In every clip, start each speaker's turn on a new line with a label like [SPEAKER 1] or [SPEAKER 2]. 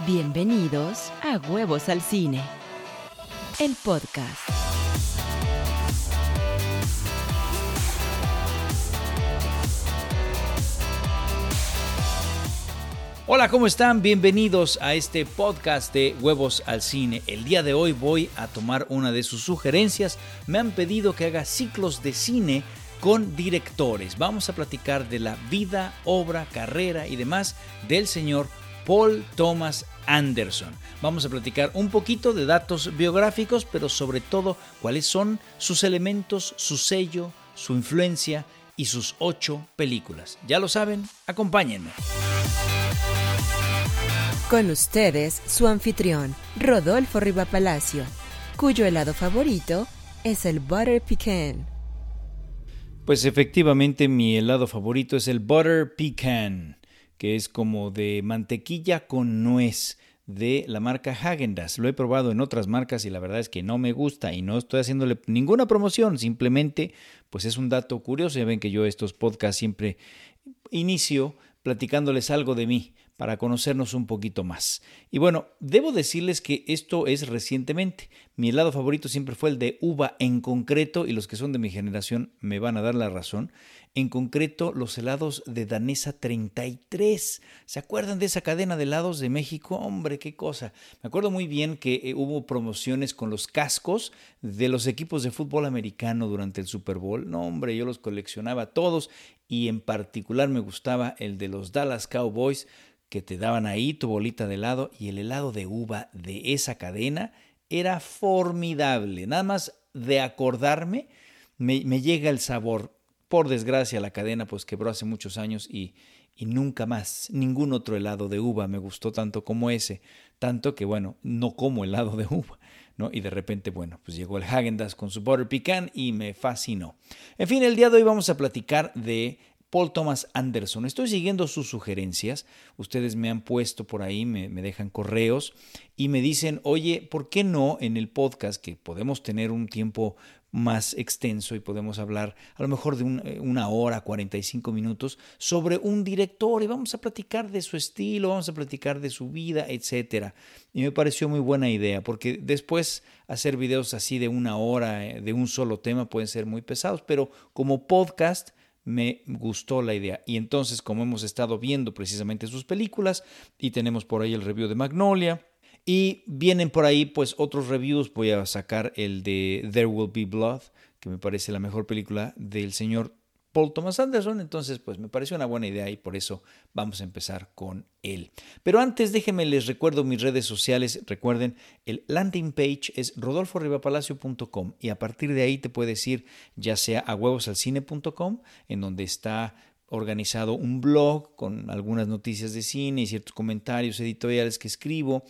[SPEAKER 1] Bienvenidos a Huevos al Cine, el podcast.
[SPEAKER 2] Hola, ¿cómo están? Bienvenidos a este podcast de Huevos al Cine. El día de hoy voy a tomar una de sus sugerencias. Me han pedido que haga ciclos de cine con directores. Vamos a platicar de la vida, obra, carrera y demás del señor Paul Thomas Anderson. Vamos a platicar un poquito de datos biográficos, pero sobre todo cuáles son sus elementos, su sello, su influencia y sus ocho películas. Ya lo saben, acompáñenme.
[SPEAKER 1] Con ustedes, su anfitrión, Rodolfo Riva Palacio, cuyo helado favorito es el Butter Pecan.
[SPEAKER 2] Pues efectivamente mi helado favorito es el Butter Pecan que es como de mantequilla con nuez de la marca Häagen-Dazs. Lo he probado en otras marcas y la verdad es que no me gusta y no estoy haciéndole ninguna promoción, simplemente pues es un dato curioso. Ya ven que yo estos podcasts siempre inicio platicándoles algo de mí para conocernos un poquito más. Y bueno, debo decirles que esto es recientemente. Mi helado favorito siempre fue el de uva en concreto y los que son de mi generación me van a dar la razón en concreto los helados de Danesa 33. ¿Se acuerdan de esa cadena de helados de México? Hombre, qué cosa. Me acuerdo muy bien que eh, hubo promociones con los cascos de los equipos de fútbol americano durante el Super Bowl. No, hombre, yo los coleccionaba todos y en particular me gustaba el de los Dallas Cowboys que te daban ahí tu bolita de helado y el helado de uva de esa cadena era formidable. Nada más de acordarme me, me llega el sabor por desgracia, la cadena pues quebró hace muchos años y, y nunca más ningún otro helado de uva me gustó tanto como ese, tanto que bueno, no como helado de uva. ¿No? Y de repente, bueno, pues llegó el Häagen-Dazs con su butter pecan y me fascinó. En fin, el día de hoy vamos a platicar de Paul Thomas Anderson. Estoy siguiendo sus sugerencias. Ustedes me han puesto por ahí, me, me, dejan correos y me dicen, oye, ¿por qué no en el podcast, que podemos tener un tiempo más extenso y podemos hablar a lo mejor de eh, una hora, 45 minutos sobre un director y vamos a platicar de su estilo, vamos a platicar de su vida, etcétera. Y me pareció muy buena idea porque después hacer videos así de una hora eh, de un solo tema pueden ser muy pesados, pero como podcast me gustó la idea. Y entonces, como hemos estado viendo precisamente sus películas y tenemos por ahí el review de Magnolia, y vienen por ahí pues otros reviews. Voy a sacar el de There Will Be Blood, que me parece la mejor película del señor Paul Thomas Anderson. Entonces pues me pareció una buena idea y por eso vamos a empezar con él. Pero antes déjenme les recuerdo mis redes sociales. Recuerden, el landing page es rodolforribapalacio.com y a partir de ahí te puedes ir ya sea a huevosalcine.com en donde está organizado un blog con algunas noticias de cine y ciertos comentarios editoriales que escribo.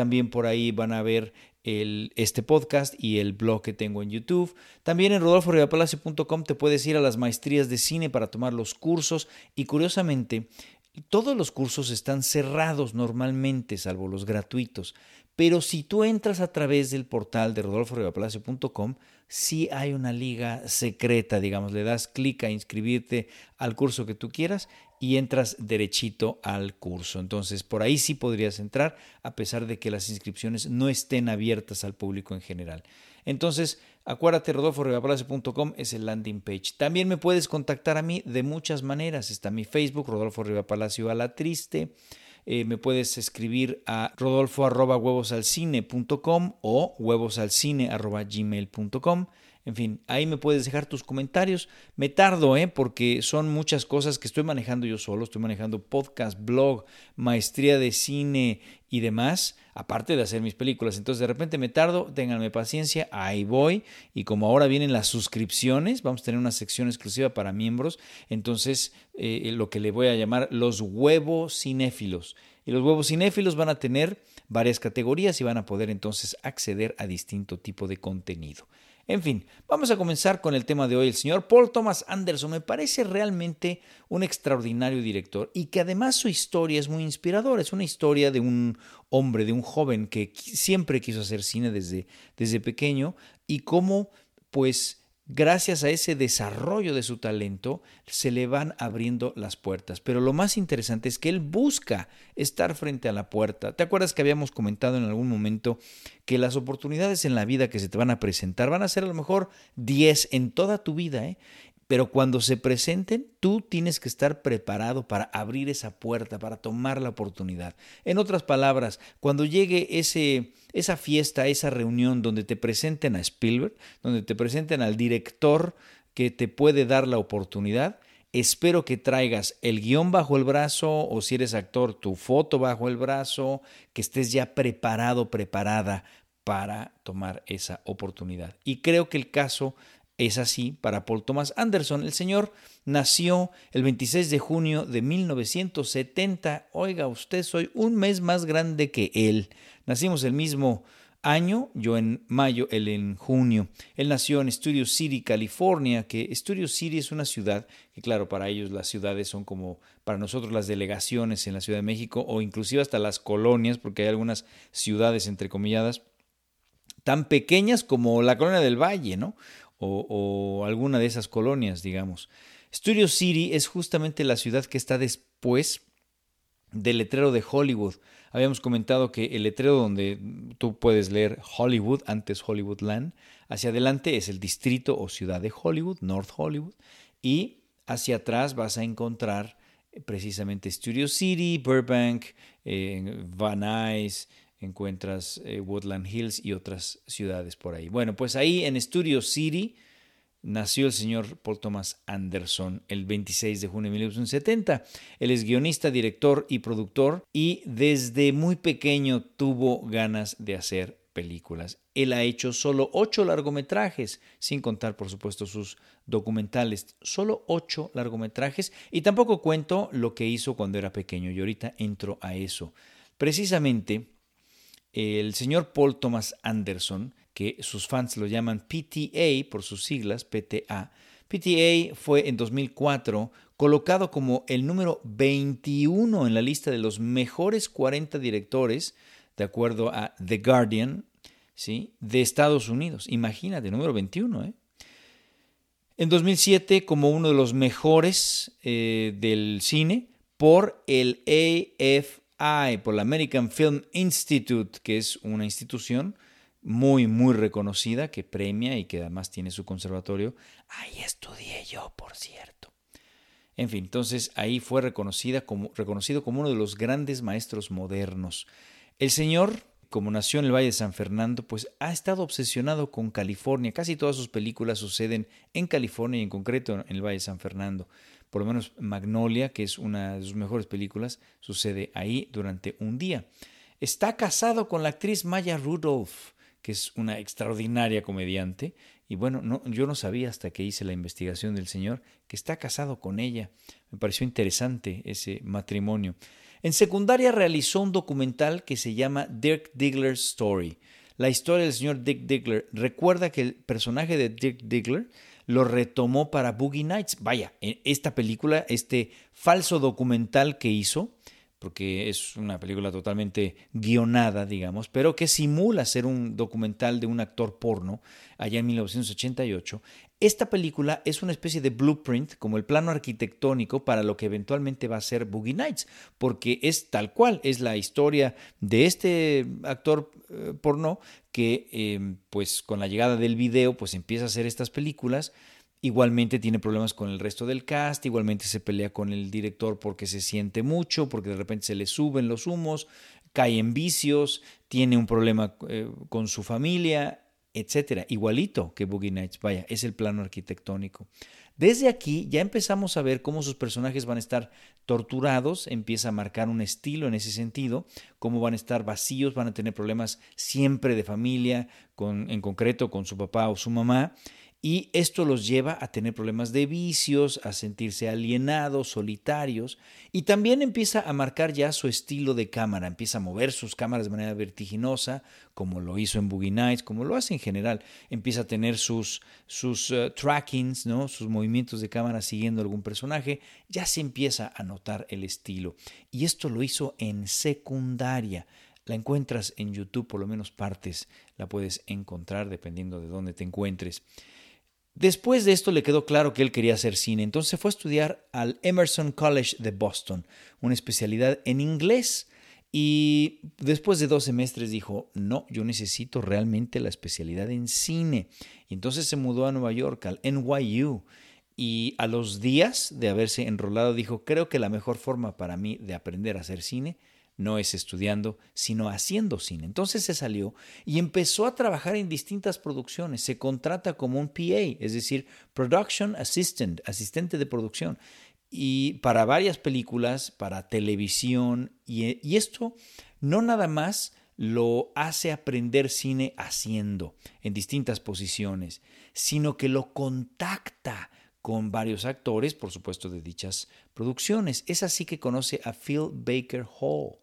[SPEAKER 2] También por ahí van a ver el, este podcast y el blog que tengo en YouTube. También en rodolforibapalacio.com te puedes ir a las maestrías de cine para tomar los cursos y curiosamente todos los cursos están cerrados normalmente, salvo los gratuitos. Pero si tú entras a través del portal de rodolforibapalacio.com, sí hay una liga secreta, digamos, le das clic a inscribirte al curso que tú quieras y entras derechito al curso. Entonces, por ahí sí podrías entrar, a pesar de que las inscripciones no estén abiertas al público en general. Entonces, acuérdate, rodolforibapalacio.com es el landing page. También me puedes contactar a mí de muchas maneras. Está mi Facebook, Rodolfo Palacio a la Triste. Eh, me puedes escribir a rodolfo arroba o huevosalcine arroba. En fin, ahí me puedes dejar tus comentarios. Me tardo, ¿eh? porque son muchas cosas que estoy manejando yo solo. Estoy manejando podcast, blog, maestría de cine y demás, aparte de hacer mis películas. Entonces de repente me tardo, ténganme paciencia, ahí voy. Y como ahora vienen las suscripciones, vamos a tener una sección exclusiva para miembros. Entonces eh, lo que le voy a llamar los huevos cinéfilos. Y los huevos cinéfilos van a tener varias categorías y van a poder entonces acceder a distinto tipo de contenido. En fin, vamos a comenzar con el tema de hoy. El señor Paul Thomas Anderson me parece realmente un extraordinario director y que además su historia es muy inspiradora. Es una historia de un hombre, de un joven que siempre quiso hacer cine desde, desde pequeño y cómo pues gracias a ese desarrollo de su talento, se le van abriendo las puertas. Pero lo más interesante es que él busca estar frente a la puerta. ¿Te acuerdas que habíamos comentado en algún momento que las oportunidades en la vida que se te van a presentar van a ser a lo mejor 10 en toda tu vida? ¿eh? Pero cuando se presenten, tú tienes que estar preparado para abrir esa puerta, para tomar la oportunidad. En otras palabras, cuando llegue ese, esa fiesta, esa reunión donde te presenten a Spielberg, donde te presenten al director que te puede dar la oportunidad, espero que traigas el guion bajo el brazo o si eres actor, tu foto bajo el brazo, que estés ya preparado, preparada para tomar esa oportunidad. Y creo que el caso es así para Paul Thomas Anderson. El señor nació el 26 de junio de 1970. Oiga, usted soy un mes más grande que él. Nacimos el mismo año, yo en mayo, él en junio. Él nació en Studio City, California, que Studio City es una ciudad que claro, para ellos las ciudades son como para nosotros las delegaciones en la Ciudad de México o inclusive hasta las colonias, porque hay algunas ciudades entrecomilladas tan pequeñas como la colonia del Valle, ¿no? O, alguna de esas colonias, digamos. Studio City es justamente la ciudad que está después del letrero de Hollywood. Habíamos comentado que el letrero donde tú puedes leer Hollywood, antes Hollywoodland, hacia adelante es el distrito o ciudad de Hollywood, North Hollywood, y hacia atrás vas a encontrar eh, precisamente Studio City, Burbank, eh, Van Nuys, encuentras eh, Woodland Hills y otras ciudades por ahí. Bueno, pues ahí en Studio City nació el señor Paul Thomas Anderson el 26 de junio de 1970. Él es guionista, director y productor y desde muy pequeño tuvo ganas de hacer películas. Él ha hecho solo ocho largometrajes, sin contar por supuesto sus documentales, solo ocho largometrajes y tampoco cuento lo que hizo cuando era pequeño y ahorita entro a eso. Precisamente el señor Paul Thomas Anderson, que sus fans lo llaman PTA por sus siglas, PTA, PTA fue en 2004 colocado como el número 21 en la lista de los mejores 40 directores, de acuerdo a The Guardian, ¿sí? de Estados Unidos. Imagínate, número 21. ¿eh? En 2007 como uno de los mejores eh, del cine por el AF por la American Film Institute, que es una institución muy, muy reconocida que premia y que además tiene su conservatorio. Ahí estudié yo, por cierto. En fin, entonces ahí fue reconocida como, reconocido como uno de los grandes maestros modernos. El señor, como nació en el Valle de San Fernando, pues ha estado obsesionado con California. Casi todas sus películas suceden en California y en concreto en el Valle de San Fernando por lo menos Magnolia, que es una de sus mejores películas, sucede ahí durante un día. Está casado con la actriz Maya Rudolph, que es una extraordinaria comediante. Y bueno, no, yo no sabía hasta que hice la investigación del señor que está casado con ella. Me pareció interesante ese matrimonio. En secundaria realizó un documental que se llama Dirk Diggler's Story. La historia del señor Dick Diggler. Recuerda que el personaje de Dick Diggler lo retomó para Boogie Nights. Vaya, esta película, este falso documental que hizo, porque es una película totalmente guionada, digamos, pero que simula ser un documental de un actor porno allá en 1988. Esta película es una especie de blueprint, como el plano arquitectónico para lo que eventualmente va a ser Boogie Nights, porque es tal cual, es la historia de este actor eh, porno que, em, pues, con la llegada del video, pues empieza a hacer estas películas Igualmente tiene problemas con el resto del cast, igualmente se pelea con el director porque se siente mucho, porque de repente se le suben los humos, cae en vicios, tiene un problema eh, con su familia, etcétera. Igualito que Boogie Nights, vaya, es el plano arquitectónico. Desde aquí ya empezamos a ver cómo sus personajes van a estar torturados, empieza a marcar un estilo en ese sentido, cómo van a estar vacíos, van a tener problemas siempre de familia, con, en concreto con su papá o su mamá, y esto los lleva a tener problemas de vicios, a sentirse alienados, solitarios, y también empieza a marcar ya su estilo de cámara, empieza a mover sus cámaras de manera vertiginosa, como lo hizo en Boogie Nights, como lo hace en general, empieza a tener sus, sus uh, trackings, ¿no? sus movimientos de cámara siguiendo algún personaje, ya se empieza a notar el estilo. Y esto lo hizo en secundaria. La encuentras en YouTube, por lo menos partes la puedes encontrar dependiendo de dónde te encuentres. Después de esto le quedó claro que él quería hacer cine, entonces fue a estudiar al Emerson College de Boston, una especialidad en inglés. Y después de dos semestres dijo, no, yo necesito realmente la especialidad en cine. Y entonces se mudó a Nueva York, al NYU. Y a los días de haberse enrolado dijo, creo que la mejor forma para mí de aprender a hacer cine no es estudiando, sino haciendo cine. Entonces se salió y empezó a trabajar en distintas producciones. Se contrata como un PA, es decir, Production Assistant, asistente de producción. Y para varias películas, para televisión. Y, y esto no nada más lo hace aprender cine haciendo en distintas posiciones, sino que lo contacta con varios actores, por supuesto, de dichas producciones. Es así que conoce a Phil Baker Hall.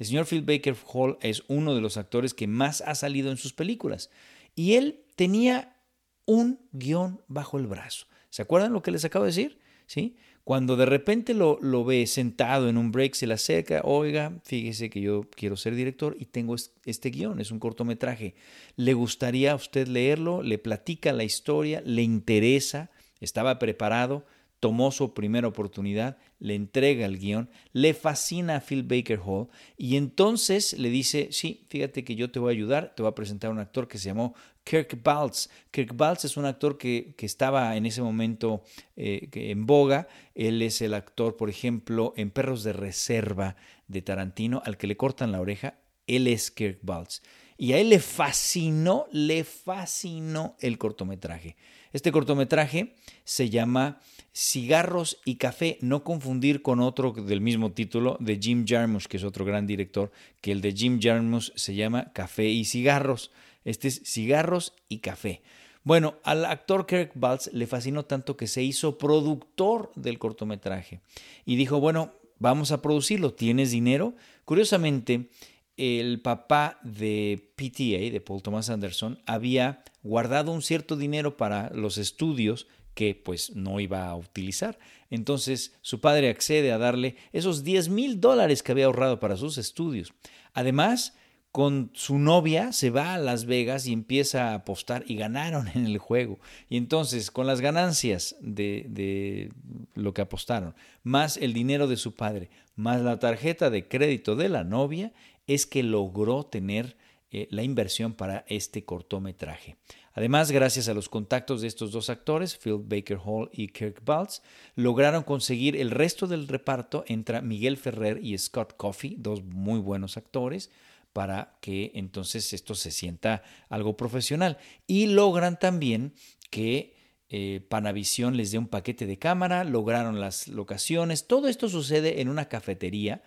[SPEAKER 2] El señor Phil Baker Hall es uno de los actores que más ha salido en sus películas. Y él tenía un guion bajo el brazo. ¿Se acuerdan lo que les acabo de decir? ¿Sí? Cuando de repente lo, lo ve sentado en un break, se le acerca, oiga, fíjese que yo quiero ser director y tengo este guion, es un cortometraje. ¿Le gustaría a usted leerlo? ¿Le platica la historia? ¿Le interesa? ¿Estaba preparado? Tomó su primera oportunidad, le entrega el guion, le fascina a Phil Baker Hall y entonces le dice, sí, fíjate que yo te voy a ayudar, te voy a presentar a un actor que se llamó Kirk Baltz. Kirk Baltz es un actor que, estaba en ese momento eh, en boga, él es el actor, por ejemplo, en Perros de Reserva de Tarantino, al que le cortan la oreja, él es Kirk Baltz. Y a él le fascinó, le fascinó el cortometraje. Este cortometraje se llama Cigarros y Café, no confundir con otro del mismo título de Jim Jarmusch, que es otro gran director, que el de Jim Jarmusch se llama Café y Cigarros. Este es Cigarros y Café. Bueno, al actor Kirk Baltz le fascinó tanto que se hizo productor del cortometraje y dijo, bueno, vamos a producirlo, ¿tienes dinero? Curiosamente, el papá de PTA, de Paul Thomas Anderson, había guardado un cierto dinero para los estudios que pues no iba a utilizar. Entonces su padre accede a darle esos 10 mil dólares que había ahorrado para sus estudios. Además, con su novia se va a Las Vegas y empieza a apostar y ganaron en el juego. Y entonces, con las ganancias de, de, lo que apostaron, más el dinero de su padre, más la tarjeta de crédito de la novia, es que logró tener eh, la inversión para este cortometraje. Además, gracias a los contactos de estos dos actores, Phil Baker Hall y Kirk Baltz, lograron conseguir el resto del reparto entre Miguel Ferrer y Scott Coffey, dos muy buenos actores, para que entonces esto se sienta algo profesional. Y logran también que eh, Panavisión les dé un paquete de cámara, lograron las locaciones. Todo esto sucede en una cafetería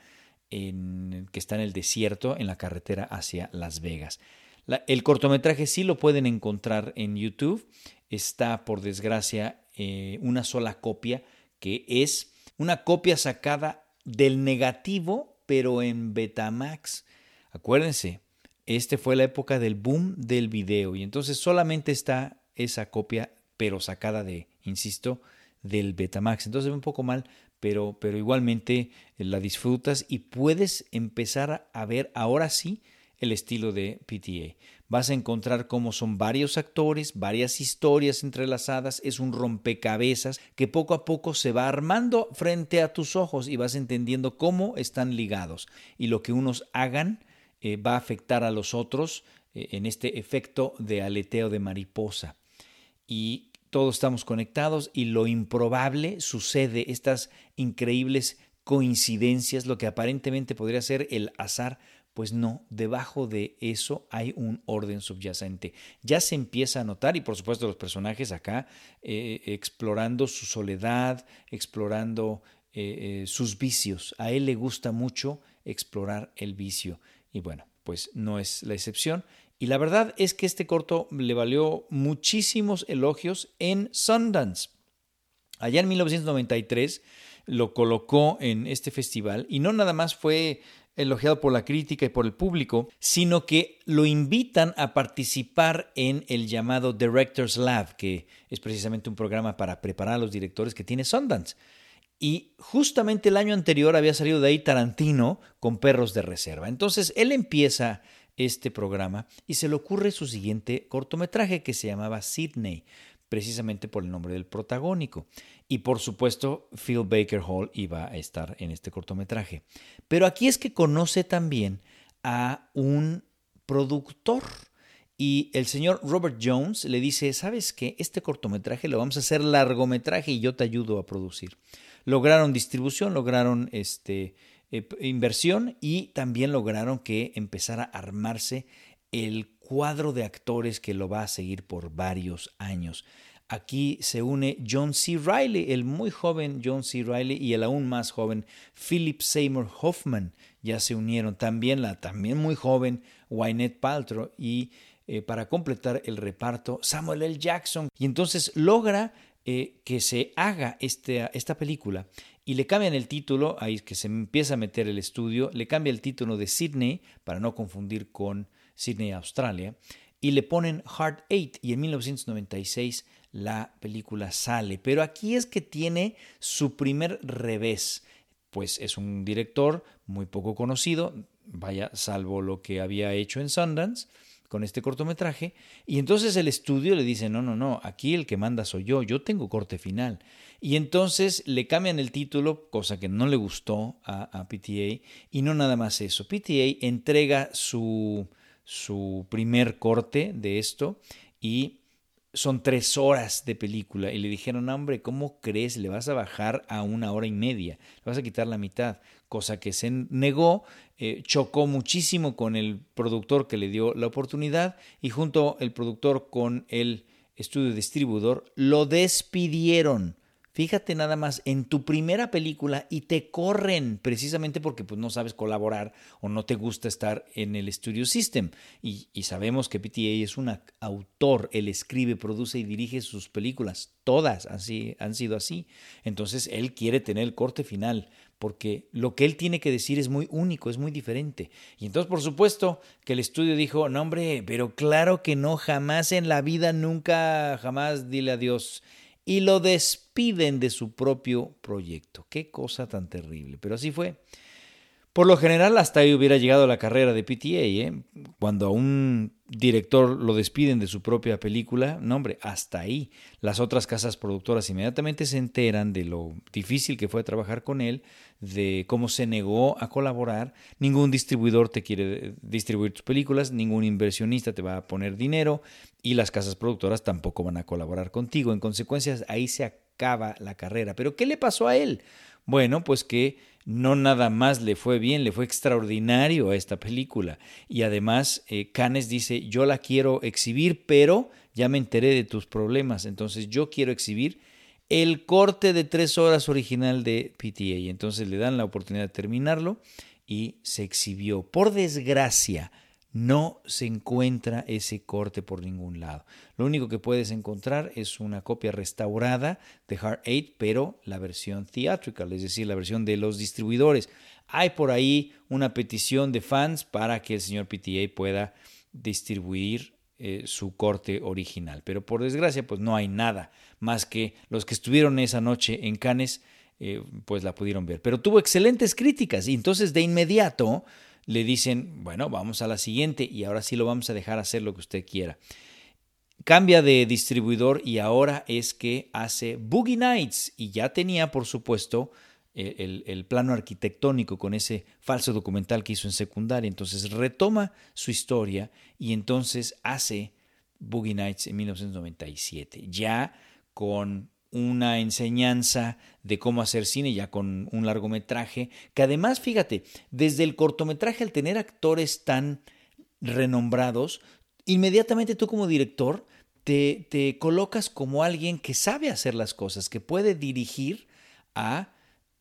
[SPEAKER 2] que está en el desierto, en la carretera hacia Las Vegas. el cortometraje sí lo pueden encontrar en YouTube. Está, por desgracia, eh, una sola copia, que es una copia sacada del negativo, pero en Betamax. Acuérdense, este fue la época del boom del video y entonces solamente está esa copia, pero sacada de, insisto, del Betamax. Entonces un poco mal, pero, pero igualmente eh, la disfrutas y puedes empezar a ver ahora sí el estilo de PTA. Vas a encontrar cómo son varios actores, varias historias entrelazadas, es un rompecabezas que poco a poco se va armando frente a tus ojos y vas entendiendo cómo están ligados y lo que unos hagan eh, va a afectar a los otros eh, en este efecto de aleteo de mariposa. Y todos estamos conectados y lo improbable sucede, estas increíbles coincidencias, lo que aparentemente podría ser el azar, pues no, debajo de eso hay un orden subyacente. Ya se empieza a notar y por supuesto los personajes acá eh, explorando su soledad, explorando eh, eh, sus vicios. A él le gusta mucho explorar el vicio y bueno, pues no es la excepción. Y la verdad es que este corto le valió muchísimos elogios en Sundance. Allá en 1993 lo colocó en este festival y no nada más fue elogiado por la crítica y por el público, sino que lo invitan a participar en el llamado Directors Lab, que es precisamente un programa para preparar a los directores que tiene Sundance. Y justamente el año anterior había salido de ahí Tarantino con Perros de Reserva. Entonces él empieza este programa y se le ocurre su siguiente cortometraje que se llamaba Sydney. precisamente por el nombre del protagónico. Y por supuesto, Phil Baker Hall iba a estar en este cortometraje. Pero aquí es que conoce también a un productor. Y el señor Robert Jones le dice, ¿sabes qué? Este cortometraje lo vamos a hacer largometraje y yo te ayudo a producir. Lograron distribución, lograron este, eh, inversión y también lograron que empezara a armarse el cuadro de actores que lo va a seguir por varios años. Aquí se une John C. Riley, el muy joven John C. Riley y el aún más joven Philip Seymour Hoffman. Ya se unieron también la también muy joven Wynette Paltrow y eh, para completar el reparto Samuel L. Jackson. Y entonces logra eh, que se haga este, esta película y le cambian el título, ahí que se empieza a meter el estudio, le cambia el título de Sydney para no confundir con Sydney, Australia, y le ponen Heart Eight y en 1996 la película sale. Pero aquí es que tiene su primer revés, pues es un director muy poco conocido, vaya, salvo lo que había hecho en Sundance con este cortometraje, y entonces el estudio le dice, no, no, no, aquí el que manda soy yo, yo tengo corte final. Y entonces le cambian el título, cosa que no le gustó a, PTA, y no nada más eso. PTA entrega su, su primer corte de esto y son tres horas de película y le dijeron, hombre, ¿cómo crees? Le vas a bajar a una hora y media, le vas a quitar la mitad, cosa que se negó, eh, chocó muchísimo con el productor que le dio la oportunidad y junto el productor con el estudio distribuidor lo despidieron Fíjate nada más en tu primera película y te corren precisamente porque pues, no sabes colaborar o no te gusta estar en el Studio System. Y, sabemos que PTA es un autor, él escribe, produce y dirige sus películas. Todas así, han sido así. Entonces él quiere tener el corte final porque lo que él tiene que decir es muy único, es muy diferente. Y entonces, por supuesto, que el estudio dijo, no hombre, pero claro que no, jamás en la vida, nunca, jamás dile adiós y lo despiden de su propio proyecto. Qué cosa tan terrible, pero así fue. Por lo general, hasta ahí hubiera llegado la carrera de PTA. ¿eh? Cuando a un director lo despiden de su propia película, no hombre, hasta ahí. Las otras casas productoras inmediatamente se enteran de lo difícil que fue trabajar con él, de cómo se negó a colaborar. Ningún distribuidor te quiere distribuir tus películas, ningún inversionista te va a poner dinero y las casas productoras tampoco van a colaborar contigo. En consecuencia, ahí se acaba la carrera. Pero ¿qué le pasó a él? Bueno, pues que no nada más le fue bien, le fue extraordinario a esta película. Y además, eh, Canes dice, yo la quiero exhibir, pero ya me enteré de tus problemas, entonces yo quiero exhibir el corte de tres horas original de PTA. Y entonces le dan la oportunidad de terminarlo y se exhibió. Por desgracia, no se encuentra ese corte por ningún lado. Lo único que puedes encontrar es una copia restaurada de Heart 8, pero la versión theatrical, es decir, la versión de los distribuidores. Hay por ahí una petición de fans para que el señor PTA pueda distribuir eh, su corte original. Pero por desgracia, pues no hay nada más que los que estuvieron esa noche en Cannes, eh, pues la pudieron ver. Pero tuvo excelentes críticas y entonces de inmediato le dicen, bueno, vamos a la siguiente y ahora sí lo vamos a dejar hacer lo que usted quiera. Cambia de distribuidor y ahora es que hace Boogie Nights y ya tenía, por supuesto, el, el, plano arquitectónico con ese falso documental que hizo en secundaria. Entonces retoma su historia y entonces hace Boogie Nights en 1997, ya con una enseñanza de cómo hacer cine ya con un largometraje, que además, fíjate, desde el cortometraje al tener actores tan renombrados, inmediatamente tú como director te, te colocas como alguien que sabe hacer las cosas, que puede dirigir a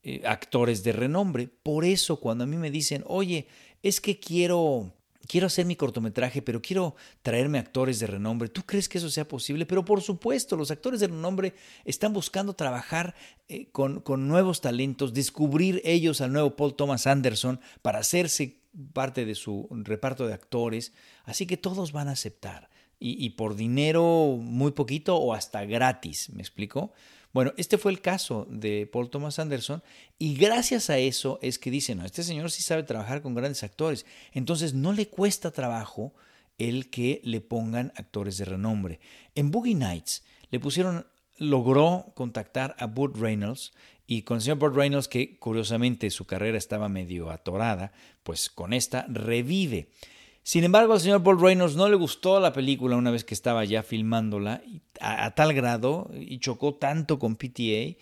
[SPEAKER 2] eh, actores de renombre. Por eso cuando a mí me dicen, oye, es que quiero quiero hacer mi cortometraje, pero quiero traerme actores de renombre. ¿Tú crees que eso sea posible? Pero por supuesto, los actores de renombre están buscando trabajar eh, con, con, nuevos talentos, descubrir ellos al nuevo Paul Thomas Anderson para hacerse parte de su reparto de actores. Así que todos van a aceptar. Y, y por dinero muy poquito o hasta gratis, ¿me explico? Bueno, este fue el caso de Paul Thomas Anderson y gracias a eso es que dicen, no, este señor sí sabe trabajar con grandes actores, entonces no le cuesta trabajo el que le pongan actores de renombre. En Boogie Nights, le pusieron, logró contactar a Burt Reynolds y con el señor Burt Reynolds, que curiosamente su carrera estaba medio atorada, pues con esta revive. Sin embargo, al señor Burt Reynolds no le gustó la película una vez que estaba ya filmándola, a, a tal grado y chocó tanto con PTA,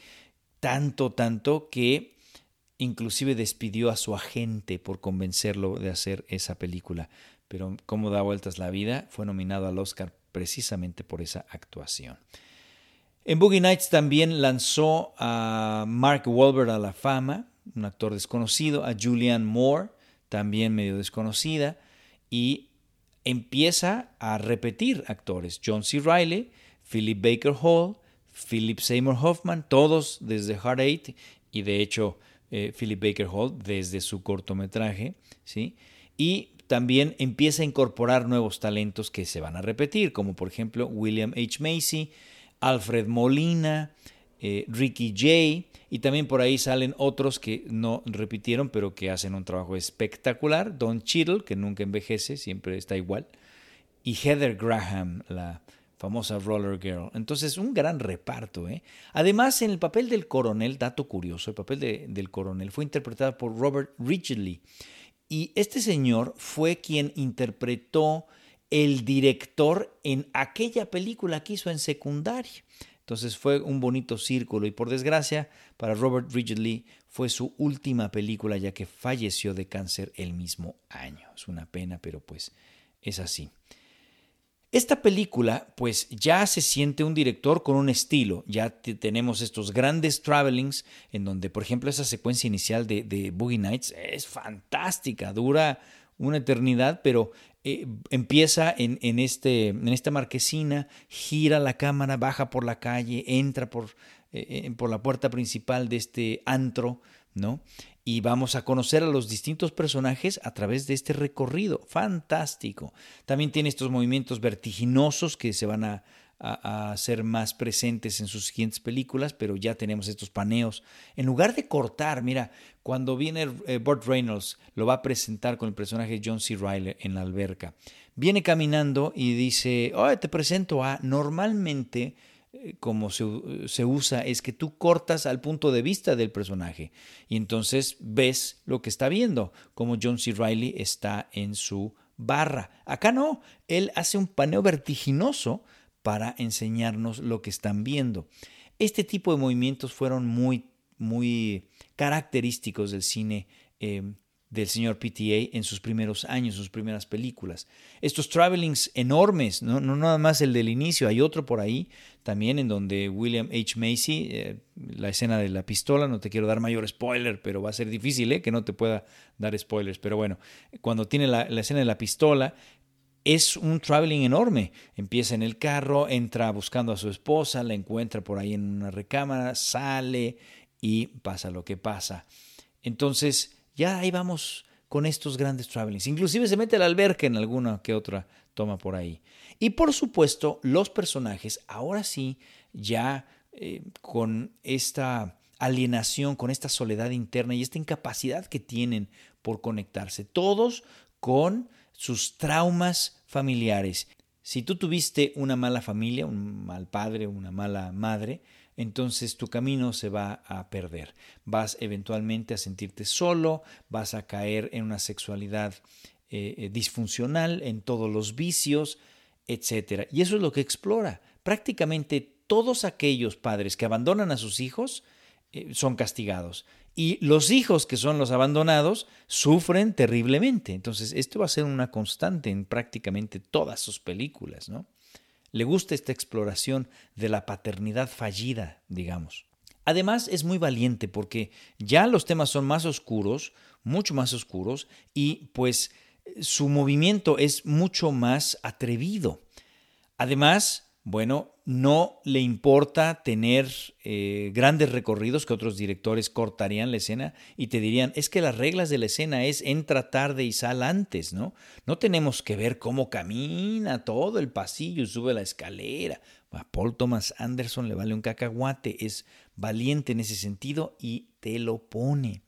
[SPEAKER 2] tanto, tanto, que inclusive despidió a su agente por convencerlo de hacer esa película. Pero como da vueltas la vida, fue nominado al Oscar precisamente por esa actuación. En Boogie Nights también lanzó a Mark Wahlberg a la fama, un actor desconocido, a Julianne Moore, también medio desconocida, y empieza a repetir actores. John C. Reilly, Philip Baker Hall, Philip Seymour Hoffman, todos desde Eight, y de hecho eh, Philip Baker Hall desde su cortometraje, ¿sí? Y también empieza a incorporar nuevos talentos que se van a repetir, como por ejemplo William H. Macy, Alfred Molina, eh, Ricky Jay, y también por ahí salen otros que no repitieron, pero que hacen un trabajo espectacular. Don Cheadle, que nunca envejece, siempre está igual, y Heather Graham, la famosa Roller Girl. Entonces, un gran reparto. ¿eh? Además, en el papel del coronel, dato curioso, el papel del coronel fue interpretado por Robert Ridgely. Y este señor fue quien interpretó el director en aquella película que hizo en secundaria. Entonces fue un bonito círculo y por desgracia para Robert Ridgely fue su última película ya que falleció de cáncer el mismo año. Es una pena, pero pues es así. Esta película, pues ya se siente un director con un estilo. Ya tenemos estos grandes travelings en donde, por ejemplo, esa secuencia inicial de, de Boogie Nights es fantástica, dura una eternidad, pero eh, empieza en, en, este, en esta marquesina, gira la cámara, baja por la calle, entra por, eh, eh, por la puerta principal de este antro, ¿no? Y vamos a conocer a los distintos personajes a través de este recorrido. Fantástico. También tiene estos movimientos vertiginosos que se van a, a, ser más presentes en sus siguientes películas, pero ya tenemos estos paneos. En lugar de cortar, mira, cuando viene eh, Burt Reynolds, lo va a presentar con el personaje John C. Riley en la alberca. Viene caminando y dice, oh, te presento a, normalmente eh, como se, se, usa es que tú cortas al punto de vista del personaje y entonces ves lo que está viendo, como John C. Riley está en su barra. Acá no, él hace un paneo vertiginoso para enseñarnos lo que están viendo. Este tipo de movimientos fueron muy, muy característicos del cine eh, del señor PTA en sus primeros años, sus primeras películas. Estos travelings enormes, no, nada más el del inicio, hay otro por ahí también en donde William H. Macy, eh, la escena de la pistola, no te quiero dar mayor spoiler, pero va a ser difícil ¿eh? que no te pueda dar spoilers, pero bueno, cuando tiene la escena de la pistola, es un traveling enorme. Empieza en el carro, entra buscando a su esposa, la encuentra por ahí en una recámara, sale y pasa lo que pasa. Entonces, ya ahí vamos con estos grandes travelings. Inclusive se mete a la alberca en alguna que otra toma por ahí. Y por supuesto, los personajes, ahora sí, ya eh, con esta alienación, con esta soledad interna y esta incapacidad que tienen por conectarse, todos con sus traumas familiares. Si tú tuviste una mala familia, un mal padre, una mala madre, entonces tu camino se va a perder. Vas eventualmente a sentirte solo, vas a caer en una sexualidad eh, eh, disfuncional, en todos los vicios, etc. Y eso es lo que explora. Prácticamente todos aquellos padres que abandonan a sus hijos eh, son castigados. Y los hijos que son los abandonados sufren terriblemente. Entonces, esto va a ser una constante en prácticamente todas sus películas, ¿no? Le gusta esta exploración de la paternidad fallida, digamos. Además, es muy valiente porque ya los temas son más oscuros, mucho más oscuros, y pues su movimiento es mucho más atrevido. Además, bueno, no le importa tener eh, grandes recorridos que otros directores cortarían la escena y te dirían, es que las reglas de la escena es entra tarde y sal antes, ¿no? No tenemos que ver cómo camina todo el pasillo y sube la escalera. A Paul Thomas Anderson le vale un cacahuate, es valiente en ese sentido y te lo pone.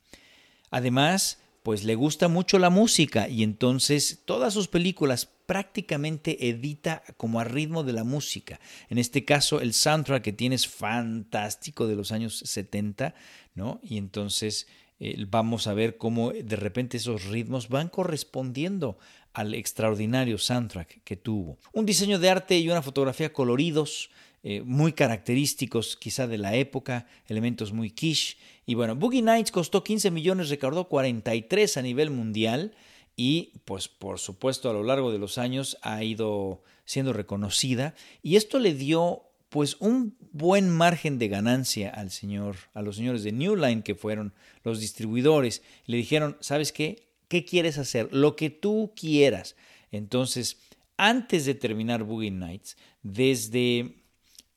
[SPEAKER 2] Además, pues le gusta mucho la música y entonces todas sus películas prácticamente edita como a ritmo de la música. En este caso, el soundtrack que tiene es fantástico de los años 70, ¿no? Y entonces eh, vamos a ver cómo de repente esos ritmos van correspondiendo al extraordinario soundtrack que tuvo. Un diseño de arte y una fotografía coloridos, eh, muy característicos quizá de la época, elementos muy quiche. Y bueno, Boogie Nights costó 15 millones, recaudó 43 a nivel mundial y pues por supuesto a lo largo de los años ha ido siendo reconocida y esto le dio pues un buen margen de ganancia al señor, a los señores de New Line que fueron los distribuidores. Le dijeron, ¿sabes qué? ¿Qué quieres hacer? Lo que tú quieras. Entonces, antes de terminar Boogie Nights, desde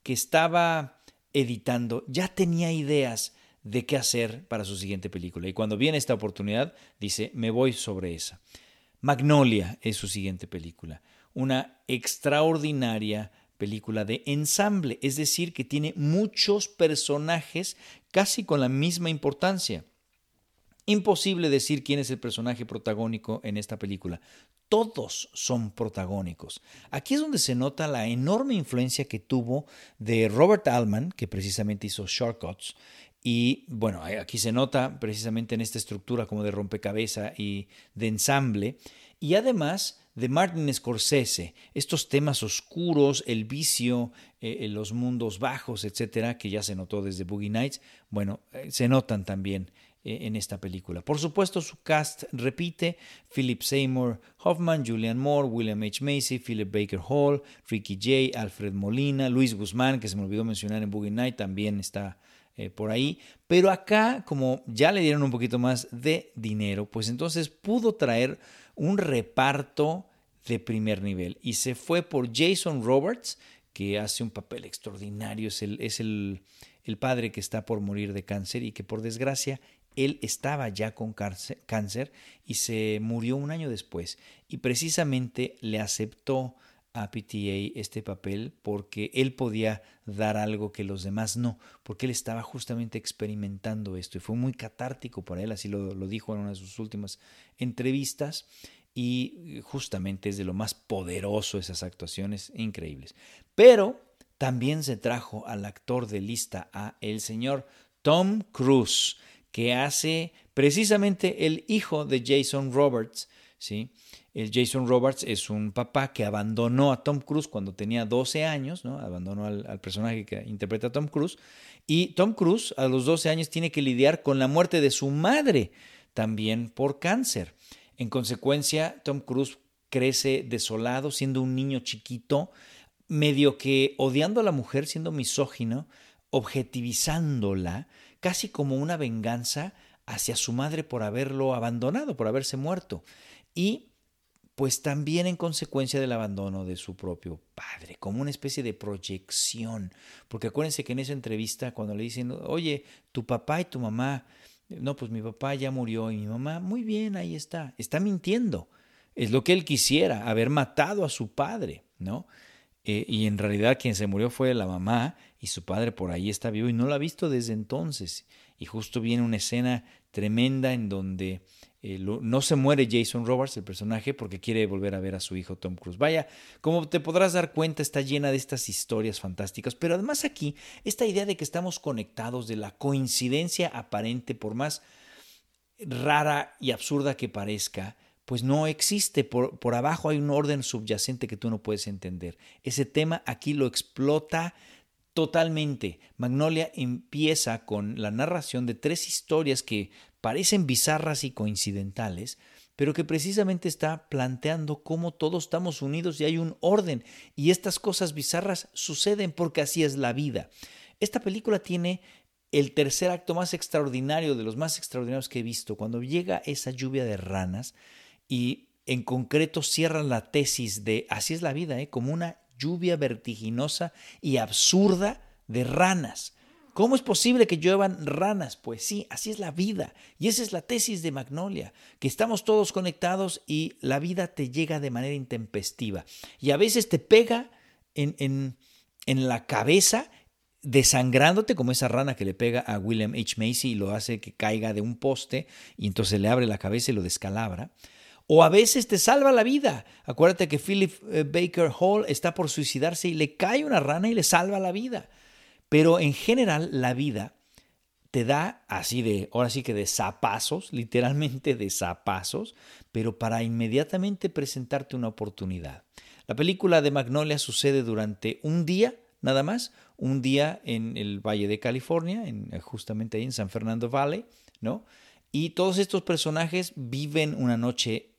[SPEAKER 2] que estaba editando, ya tenía ideas de qué hacer para su siguiente película. Y cuando viene esta oportunidad, dice, me voy sobre esa. Magnolia es su siguiente película. Una extraordinaria película de ensamble, es decir, que tiene muchos personajes casi con la misma importancia. Imposible decir quién es el personaje protagónico en esta película. Todos son protagónicos. Aquí es donde se nota la enorme influencia que tuvo de Robert Altman, que precisamente hizo Shortcuts, y bueno, aquí se nota precisamente en esta estructura como de rompecabezas y de ensamble. Y además de Martin Scorsese, estos temas oscuros, el vicio, eh, los mundos bajos, etcétera, que ya se notó desde Boogie Nights, bueno, eh, se notan también eh, en esta película. Por supuesto, su cast repite: Philip Seymour Hoffman, Julian Moore, William H. Macy, Philip Baker Hall, Ricky J., Alfred Molina, Luis Guzmán, que se me olvidó mencionar en Boogie Night, también está eh, por ahí. Pero acá, como ya le dieron un poquito más de dinero, pues entonces pudo traer un reparto de primer nivel. Y se fue por Jason Roberts, que hace un papel extraordinario, es el, es el, el padre que está por morir de cáncer y que por desgracia él estaba ya con cáncer y se murió un año después. Y precisamente le aceptó a PTA este papel porque él podía dar algo que los demás no, porque él estaba justamente experimentando esto y fue muy catártico para él, así lo, lo dijo en una de sus últimas entrevistas y justamente es de lo más poderoso esas actuaciones increíbles. Pero también se trajo al actor de lista A, el señor Tom Cruise, que hace precisamente el hijo de Jason Roberts, ¿sí? El Jason Roberts es un papá que abandonó a Tom Cruise cuando tenía 12 años, ¿no? abandonó al, personaje que interpreta a Tom Cruise. Y Tom Cruise a los 12 años tiene que lidiar con la muerte de su madre, también por cáncer. En consecuencia, Tom Cruise crece desolado, siendo un niño chiquito, medio que odiando a la mujer, siendo misógino, objetivizándola, casi como una venganza hacia su madre por haberlo abandonado, por haberse muerto. Y pues también en consecuencia del abandono de su propio padre, como una especie de proyección. Porque acuérdense que en esa entrevista, cuando le dicen, oye, tu papá y tu mamá, no, pues mi papá ya murió y mi mamá, muy bien, ahí está, está mintiendo. Es lo que él quisiera, haber matado a su padre, ¿no? Eh, y en realidad quien se murió fue la mamá y su padre por ahí está vivo y no lo ha visto desde entonces. Y justo viene una escena tremenda en donde eh, no se muere Jason Roberts, el personaje, porque quiere volver a ver a su hijo Tom Cruise. Vaya, como te podrás dar cuenta, está llena de estas historias fantásticas, pero además aquí, esta idea de que estamos conectados, de la coincidencia aparente, por más rara y absurda que parezca, pues no existe. Por, por abajo hay un orden subyacente que tú no puedes entender. Ese tema aquí lo explota totalmente. Magnolia empieza con la narración de tres historias que parecen bizarras y coincidentales, pero que precisamente está planteando cómo todos estamos unidos y hay un orden, y estas cosas bizarras suceden porque así es la vida. Esta película tiene el tercer acto más extraordinario, de los más extraordinarios que he visto, cuando llega esa lluvia de ranas y en concreto cierran la tesis de así es la vida, ¿eh? como una lluvia vertiginosa y absurda de ranas. ¿Cómo es posible que lluevan ranas? Pues sí, así es la vida. Y esa es la tesis de Magnolia, que estamos todos conectados y la vida te llega de manera intempestiva. Y a veces te pega en, en, en la cabeza desangrándote como esa rana que le pega a William H. Macy y lo hace que caiga de un poste y entonces le abre la cabeza y lo descalabra. O a veces te salva la vida. Acuérdate que Philip eh, Baker Hall está por suicidarse y le cae una rana y le salva la vida. Pero en general la vida te da así de, ahora sí que de zapazos, literalmente de zapazos, pero para inmediatamente presentarte una oportunidad. La película de Magnolia sucede durante un día, nada más, un día en el Valle de California, en, justamente ahí en San Fernando Valley, ¿no? Y todos estos personajes viven una noche,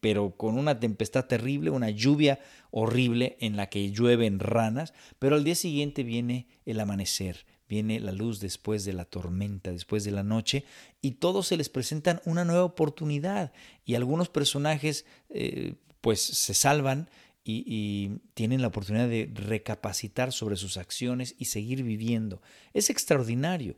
[SPEAKER 2] pero con una tempestad terrible, una lluvia horrible en la que llueven ranas, pero al día siguiente viene el amanecer, viene la luz después de la tormenta, después de la noche, y todos se les presentan una nueva oportunidad. Y algunos personajes, eh, pues, se salvan y, tienen la oportunidad de recapacitar sobre sus acciones y seguir viviendo. Es extraordinario.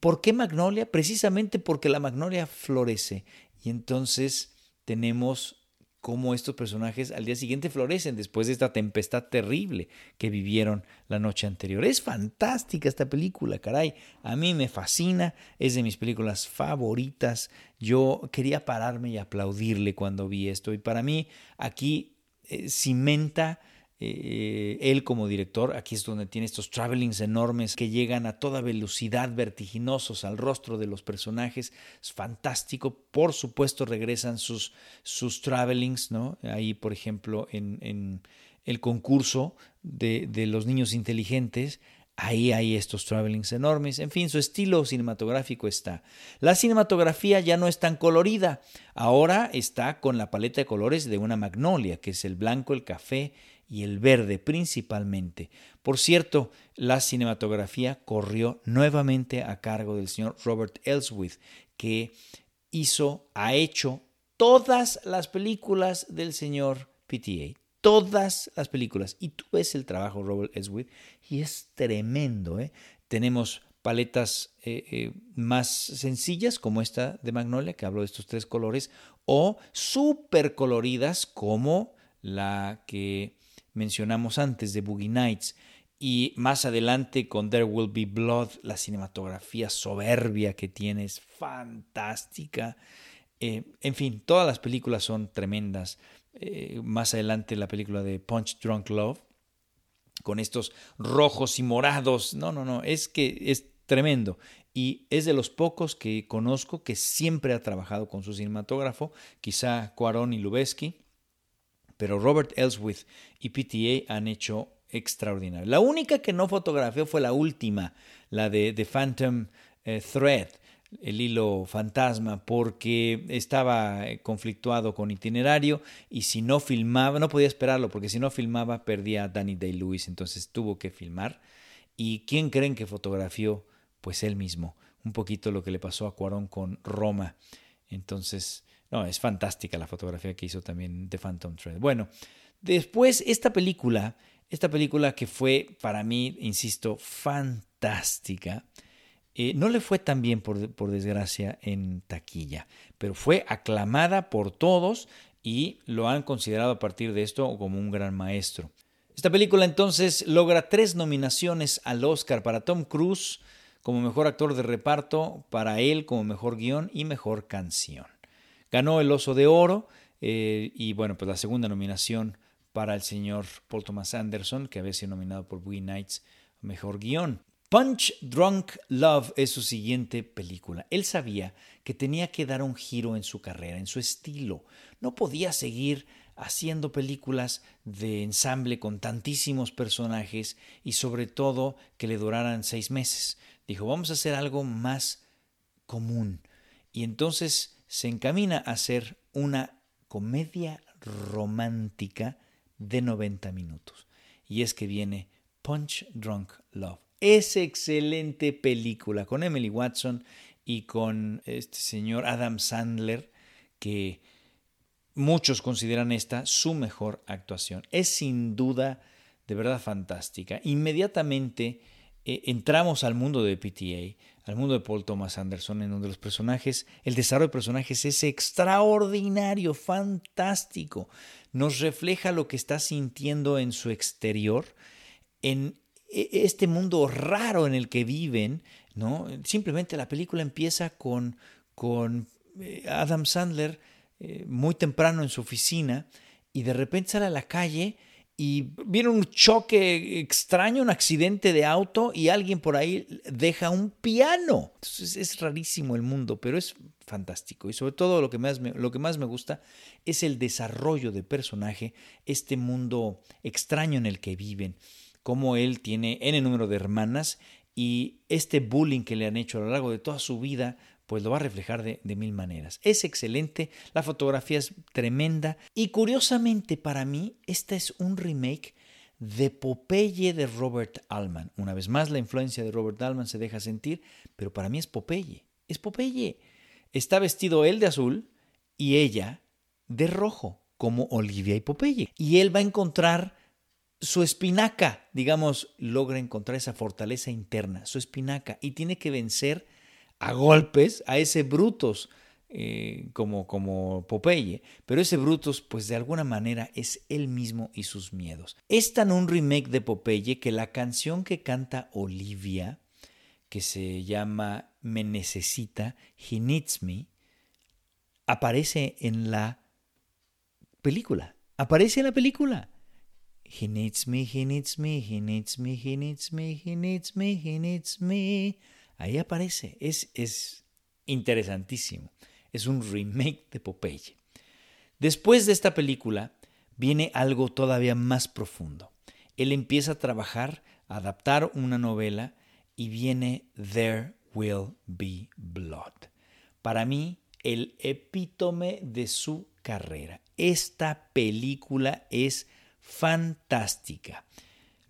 [SPEAKER 2] ¿Por qué magnolia? Precisamente porque la magnolia florece y entonces tenemos cómo estos personajes al día siguiente florecen después de esta tempestad terrible que vivieron la noche anterior. Es fantástica esta película, caray. A mí me fascina, es de mis películas favoritas. Yo quería pararme y aplaudirle cuando vi esto y para mí aquí eh, cimenta eh, él como director, aquí es donde tiene estos travelings enormes que llegan a toda velocidad, vertiginosos al rostro de los personajes, es fantástico, por supuesto regresan sus, sus travelings, ¿no? Ahí, por ejemplo, en, en el concurso de, de los niños inteligentes, Ahí hay estos travelings enormes. En fin, su estilo cinematográfico está. La cinematografía ya no es tan colorida. Ahora está con la paleta de colores de una magnolia, que es el blanco, el café y el verde principalmente. Por cierto, la cinematografía corrió nuevamente a cargo del señor Robert Elswith, que hizo, ha hecho todas las películas del señor PTA todas las películas. Y tú ves el trabajo de Robert Eswith y es tremendo. ¿eh? Tenemos paletas eh, eh, más sencillas como esta de Magnolia, que hablo de estos tres colores, o súper coloridas como la que mencionamos antes de Boogie Nights. Y más adelante con There Will Be Blood, la cinematografía soberbia que tiene es fantástica. en fin, todas las películas son tremendas. Eh, más adelante la película de Punch Drunk Love, con estos rojos y morados. No, no, no, es que es tremendo. Y es de los pocos que conozco que siempre ha trabajado con su cinematógrafo, quizá Cuarón y Lubezki, pero Robert Elswith y PTA han hecho extraordinario. La única que no fotografió fue la última, la de The Phantom eh, Thread, el hilo fantasma porque estaba eh, conflictuado con itinerario y si no filmaba, no podía esperarlo porque si no filmaba perdía a Danny Day-Lewis, entonces tuvo que filmar. ¿Y quién creen que fotografió? Pues él mismo. Un poquito lo que le pasó a Cuarón con Roma. Entonces, no, es fantástica la fotografía que hizo también The Phantom Thread. Bueno, después esta película, esta película que fue para mí, insisto, fantástica, eh, no le fue tan bien, por, por, desgracia, en taquilla, pero fue aclamada por todos y lo han considerado a partir de esto como un gran maestro. Esta película entonces logra tres nominaciones al Oscar para Tom Cruise como mejor actor de reparto, para él como mejor guion y mejor canción. Ganó el Oso de Oro eh, y bueno, pues la segunda nominación para el señor Paul Thomas Anderson, que había sido nominado por Boogie Nights, mejor guion. Punch Drunk Love es su siguiente película. Él sabía que tenía que dar un giro en su carrera, en su estilo. No podía seguir haciendo películas de ensamble con tantísimos personajes y sobre todo que le duraran seis meses. Dijo, vamos a hacer algo más común. Y entonces se encamina a hacer una comedia romántica de 90 minutos. Y es que viene Punch Drunk Love es excelente película con Emily Watson y con este señor Adam Sandler, que muchos consideran esta su mejor actuación. Es sin duda de verdad fantástica. Inmediatamente eh, entramos al mundo de PTA, al mundo de Paul Thomas Anderson, en donde los personajes, el desarrollo de personajes es extraordinario, fantástico. Nos refleja lo que está sintiendo en su exterior, en e, este mundo raro en el que viven, ¿no? Simplemente la película empieza con, con eh, Adam Sandler eh, muy temprano en su oficina y de repente sale a la calle y viene un choque extraño, un accidente de auto y alguien por ahí deja un piano. Entonces es rarísimo el mundo, pero es fantástico. Y sobre todo lo que más me, lo que más me gusta es el desarrollo de personaje, este mundo extraño en el que viven, cómo él tiene n número de hermanas y este bullying que le han hecho a lo largo de toda su vida pues lo va a reflejar de, mil maneras. Es excelente, la fotografía es tremenda y curiosamente para mí esta es un remake de Popeye de Robert Altman. Una vez más la influencia de Robert Altman se deja sentir, pero para mí es Popeye, es Popeye. Está vestido él de azul y ella de rojo, como Olivia y Popeye. Y él va a encontrar su espinaca, digamos, logra encontrar esa fortaleza interna, su espinaca, y tiene que vencer a golpes a ese Brutus eh, como, como Popeye, pero ese Brutus pues de alguna manera es él mismo y sus miedos. Es tan un remake de Popeye que la canción que canta Olivia, que se llama Me Necesita, He Needs Me, aparece en la película. Aparece en la película. He needs me, he needs me, he needs me, he needs me, he needs me, he needs me. Ahí aparece. Es, es interesantísimo. Es un remake de Popeye. Después de esta película viene algo todavía más profundo. Él empieza a trabajar, a adaptar una novela y viene There Will Be Blood. Para mí, el epítome de su carrera. Esta película es fantástica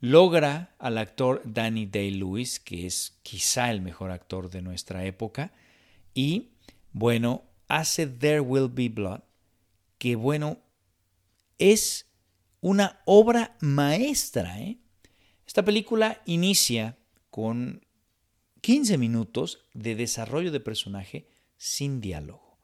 [SPEAKER 2] logra al actor Danny Day-Lewis, que es quizá el mejor actor de nuestra época, y bueno, hace There Will Be Blood, que bueno, es una obra maestra. ¿eh? Esta película inicia con 15 minutos de desarrollo de personaje sin diálogo,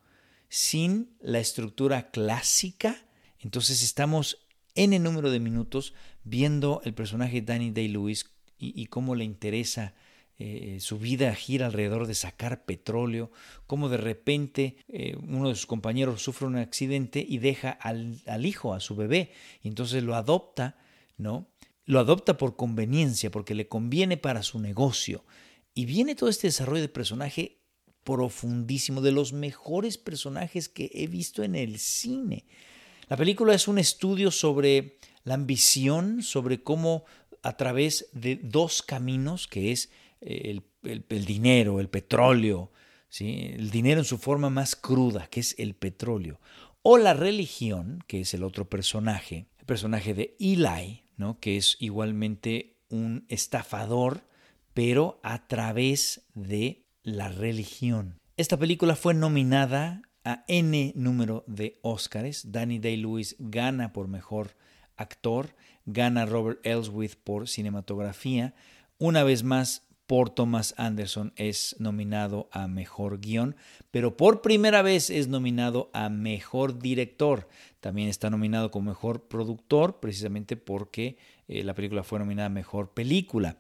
[SPEAKER 2] sin la estructura clásica. Entonces estamos en el número de minutos viendo el personaje Danny Day-Lewis y, cómo le interesa eh, su vida gira alrededor de sacar petróleo, cómo de repente eh, uno de sus compañeros sufre un accidente y deja al, al, hijo, a su bebé, y entonces lo adopta, ¿no? Lo adopta por conveniencia, porque le conviene para su negocio. Y viene todo este desarrollo de personaje profundísimo, de los mejores personajes que he visto en el cine. La película es un estudio sobre la ambición, sobre cómo a través de dos caminos, que es eh, el, dinero, el petróleo, ¿sí? el dinero en su forma más cruda, que es el petróleo, o la religión, que es el otro personaje, el personaje de Eli, ¿no? que es igualmente un estafador, pero a través de la religión. Esta película fue nominada a N número de Óscares. Danny Day-Lewis gana por mejor actor, gana Robert Elswith por cinematografía. Una vez más, por Thomas Anderson es nominado a mejor guion, pero por primera vez es nominado a mejor director. También está nominado como mejor productor, precisamente porque eh, la película fue nominada a mejor película.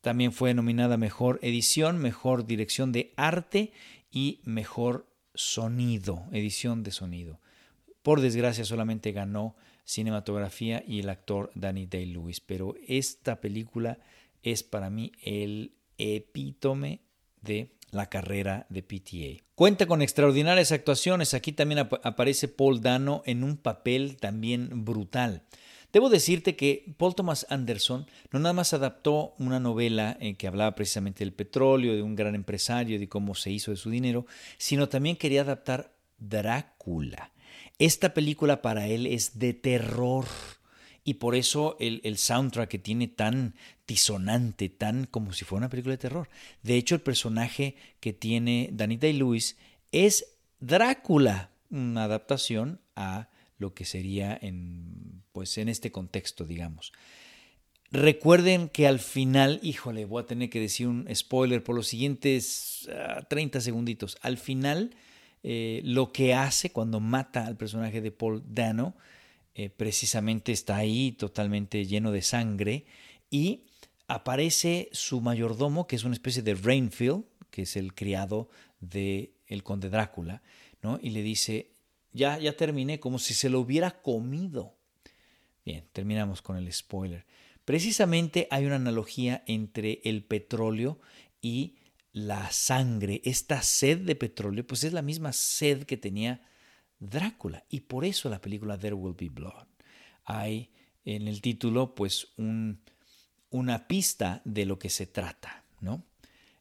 [SPEAKER 2] También fue nominada mejor edición, mejor dirección de arte y mejor sonido, edición de sonido. Por desgracia solamente ganó cinematografía y el actor Danny Day-Lewis, pero esta película es para mí el epítome de la carrera de PTA. Cuenta con extraordinarias actuaciones, aquí también aparece Paul Dano en un papel también brutal. Debo decirte que Paul Thomas Anderson no nada más adaptó una novela en que hablaba precisamente del petróleo, de un gran empresario, de cómo se hizo de su dinero, sino también quería adaptar Drácula. Esta película para él es de terror y por eso el, el, soundtrack que tiene tan disonante, tan como si fuera una película de terror. De hecho, el personaje que tiene Danny Day-Lewis es Drácula, una adaptación a lo que sería en, pues, en este contexto, digamos. Recuerden que al final, híjole, voy a tener que decir un spoiler por los siguientes 30 ah, segunditos. Al final, eh, lo que hace cuando mata al personaje de Paul Dano, eh, precisamente está ahí totalmente lleno de sangre y aparece su mayordomo, que es una especie de Rainfield, que es el criado del el conde Drácula, ¿no? Y le dice, ya, ya terminé, como si se lo hubiera comido. Bien, terminamos con el spoiler. Precisamente hay una analogía entre el petróleo y la sangre, esta sed de petróleo, pues es la misma sed que tenía Drácula. Y por eso la película There Will Be Blood. Hay en el título pues un, una pista de lo que se trata, ¿no?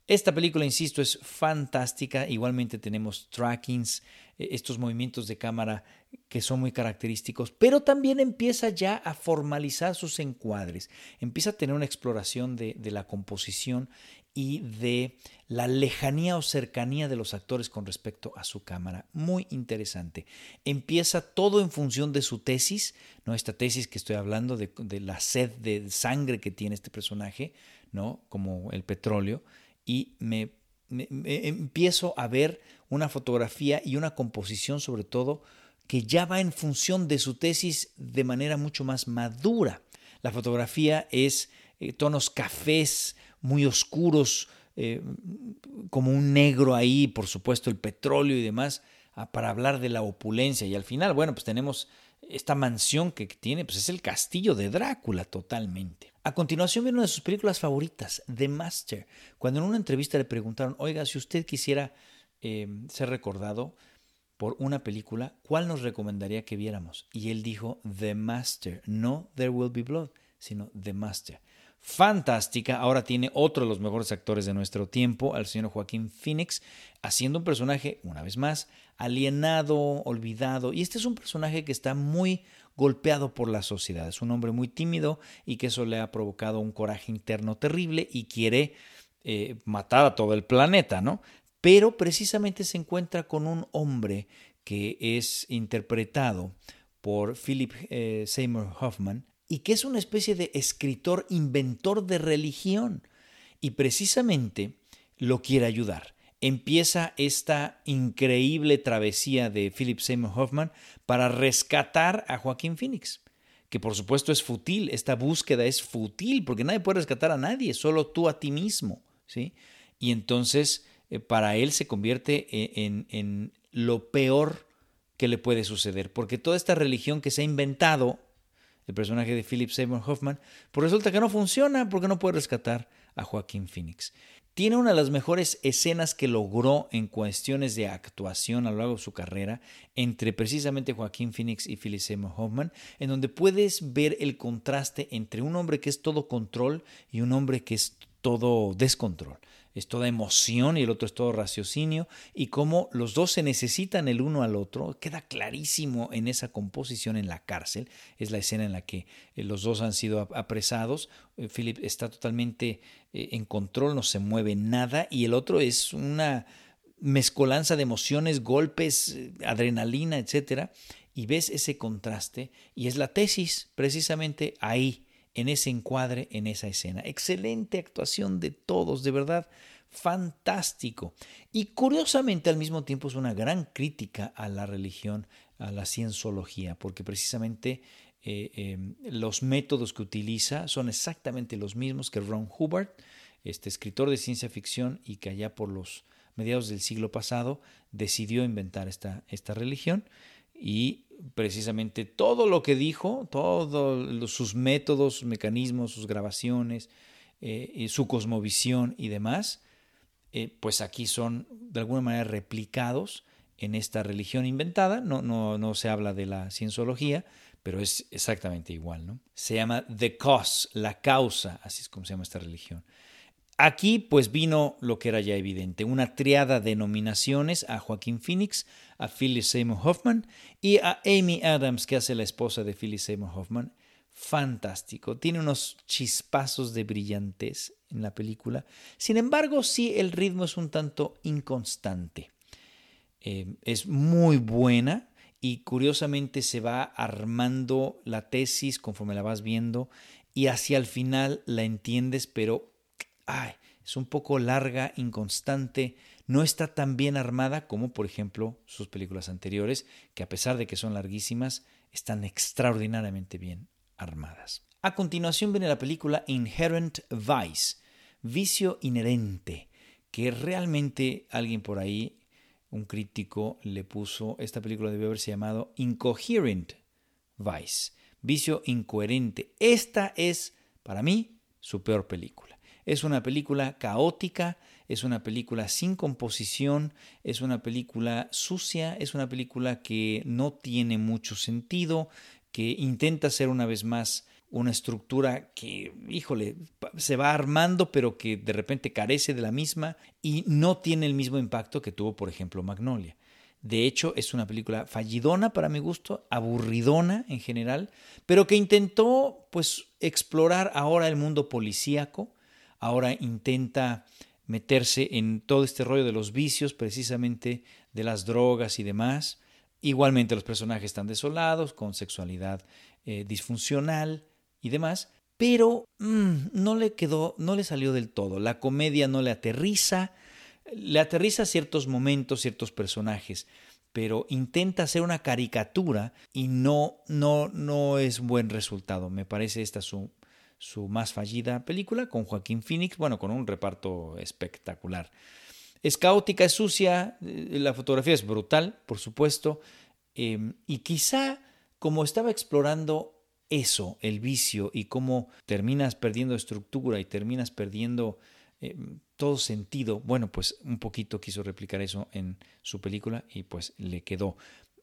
[SPEAKER 2] Esta película, insisto, es fantástica. Igualmente tenemos trackings, eh, estos movimientos de cámara que son muy característicos, pero también empieza ya a formalizar sus encuadres, empieza a tener una exploración de, de la composición y de la lejanía o cercanía de los actores con respecto a su cámara. Muy interesante. Empieza todo en función de su tesis, ¿no? Esta tesis que estoy hablando de, la sed de sangre que tiene este personaje, ¿no? Como el petróleo y me, empiezo a ver una fotografía y una composición sobre todo que ya va en función de su tesis de manera mucho más madura. La fotografía es eh, tonos cafés muy oscuros, eh, como un negro ahí, por supuesto el petróleo y demás, ah, para hablar de la opulencia. Y al final, bueno, pues tenemos esta mansión que tiene, pues es el castillo de Drácula totalmente. A continuación viene una de sus películas favoritas, The Master, cuando en una entrevista le preguntaron, oiga, si usted quisiera em, ser recordado por una película, ¿cuál nos recomendaría que viéramos? Y él dijo, The Master, no There Will Be Blood, sino The Master. Fantástica, ahora tiene otro de los mejores actores de nuestro tiempo, al señor Joaquín Phoenix, haciendo un personaje, una vez más, alienado, olvidado, y este es un personaje que está muy golpeado por la sociedad. Es un hombre muy tímido y que eso le ha provocado un coraje interno terrible y quiere eh, matar a todo el planeta, ¿no? Pero precisamente se encuentra con un hombre que es interpretado por Philip eh, Seymour Hoffman y que es una especie de escritor inventor de religión y precisamente lo quiere ayudar empieza esta increíble travesía de Philip Seymour Hoffman para rescatar a Joaquín Phoenix, que por supuesto es fútil, esta búsqueda es fútil, porque nadie puede rescatar a nadie, solo tú a ti mismo, ¿sí? Y entonces eh, para él se convierte e, en, en lo peor que le puede suceder, porque toda esta religión que se ha inventado, el personaje de Philip Seymour Hoffman, pues resulta que no funciona porque no puede rescatar a Joaquín Phoenix. Tiene una de las mejores escenas que logró en cuestiones de actuación a lo largo de su carrera entre precisamente Joaquín Phoenix y Philip Seymour Hoffman, en donde puedes ver el contraste entre un hombre que es todo control y un hombre que es todo descontrol es toda emoción y el otro es todo raciocinio, y cómo los dos se necesitan el uno al otro, queda clarísimo en esa composición en la cárcel, es la escena en la que eh, los dos han sido apresados, eh, Philip está totalmente eh, en control, no se mueve nada, y el otro es una mezcolanza de emociones, golpes, adrenalina, etcétera, y ves ese contraste, y es la tesis precisamente ahí en ese encuadre, en esa escena. Excelente actuación de todos, de verdad, fantástico. Y curiosamente al mismo tiempo es una gran crítica a la religión, a la cienciología, porque precisamente eh, em, los métodos que utiliza son exactamente los mismos que Ron Hubbard, este escritor de ciencia ficción y que allá por los mediados del siglo pasado decidió inventar esta, esta religión y precisamente todo lo que dijo, todos sus métodos, sus mecanismos, sus grabaciones, eh, su cosmovisión y demás, eh, pues aquí son de alguna manera replicados en esta religión inventada. No, no, no se habla de la cienciología, pero es exactamente igual. ¿no? Se llama The Cause, la causa, así es como se llama esta religión. Aquí pues vino lo que era ya evidente, una triada de nominaciones a Joaquín Phoenix, a Phyllis Seymour Hoffman y a Amy Adams, que hace la esposa de Phyllis Seymour Hoffman. Fantástico, tiene unos chispazos de brillantez en la película. Sin embargo, sí, el ritmo es un tanto inconstante. Eh, es muy buena y curiosamente se va armando la tesis conforme la vas viendo y hacia el final la entiendes, pero es un poco larga, inconstante, no está tan bien armada como por ejemplo sus películas anteriores, que a pesar de que son larguísimas, están extraordinariamente bien armadas. A continuación viene la película Inherent Vice, Vicio Inherente, que realmente alguien por ahí, un crítico, le puso, esta película debió haberse llamado Incoherent Vice, Vicio Incoherente. Esta es, para mí, su peor película. Es una película caótica, es una película sin composición, es una película sucia, es una película que no tiene mucho sentido, que intenta ser una vez más una estructura que, híjole, se va armando, pero que de repente carece de la misma y no tiene el mismo impacto que tuvo, por ejemplo, Magnolia. De hecho, es una película fallidona para mi gusto, aburridona en general, pero que intentó pues explorar ahora el mundo policíaco, ahora intenta meterse en todo este rollo de los vicios, precisamente de las drogas y demás. Igualmente los personajes están desolados, con sexualidad eh, disfuncional y demás, pero mm, no le quedó, no le salió del todo. La comedia no le aterriza, le aterriza ciertos momentos, ciertos personajes, pero intenta hacer una caricatura y no, no, no es buen resultado. Me parece esta su su más fallida película, con Joaquín Phoenix, bueno, con un reparto espectacular. Es caótica, es sucia, eh, la fotografía es brutal, por supuesto, em, y quizá como estaba explorando eso, el vicio, y cómo terminas perdiendo estructura y terminas perdiendo em, todo sentido, bueno, pues un poquito quiso replicar eso en su película y pues le quedó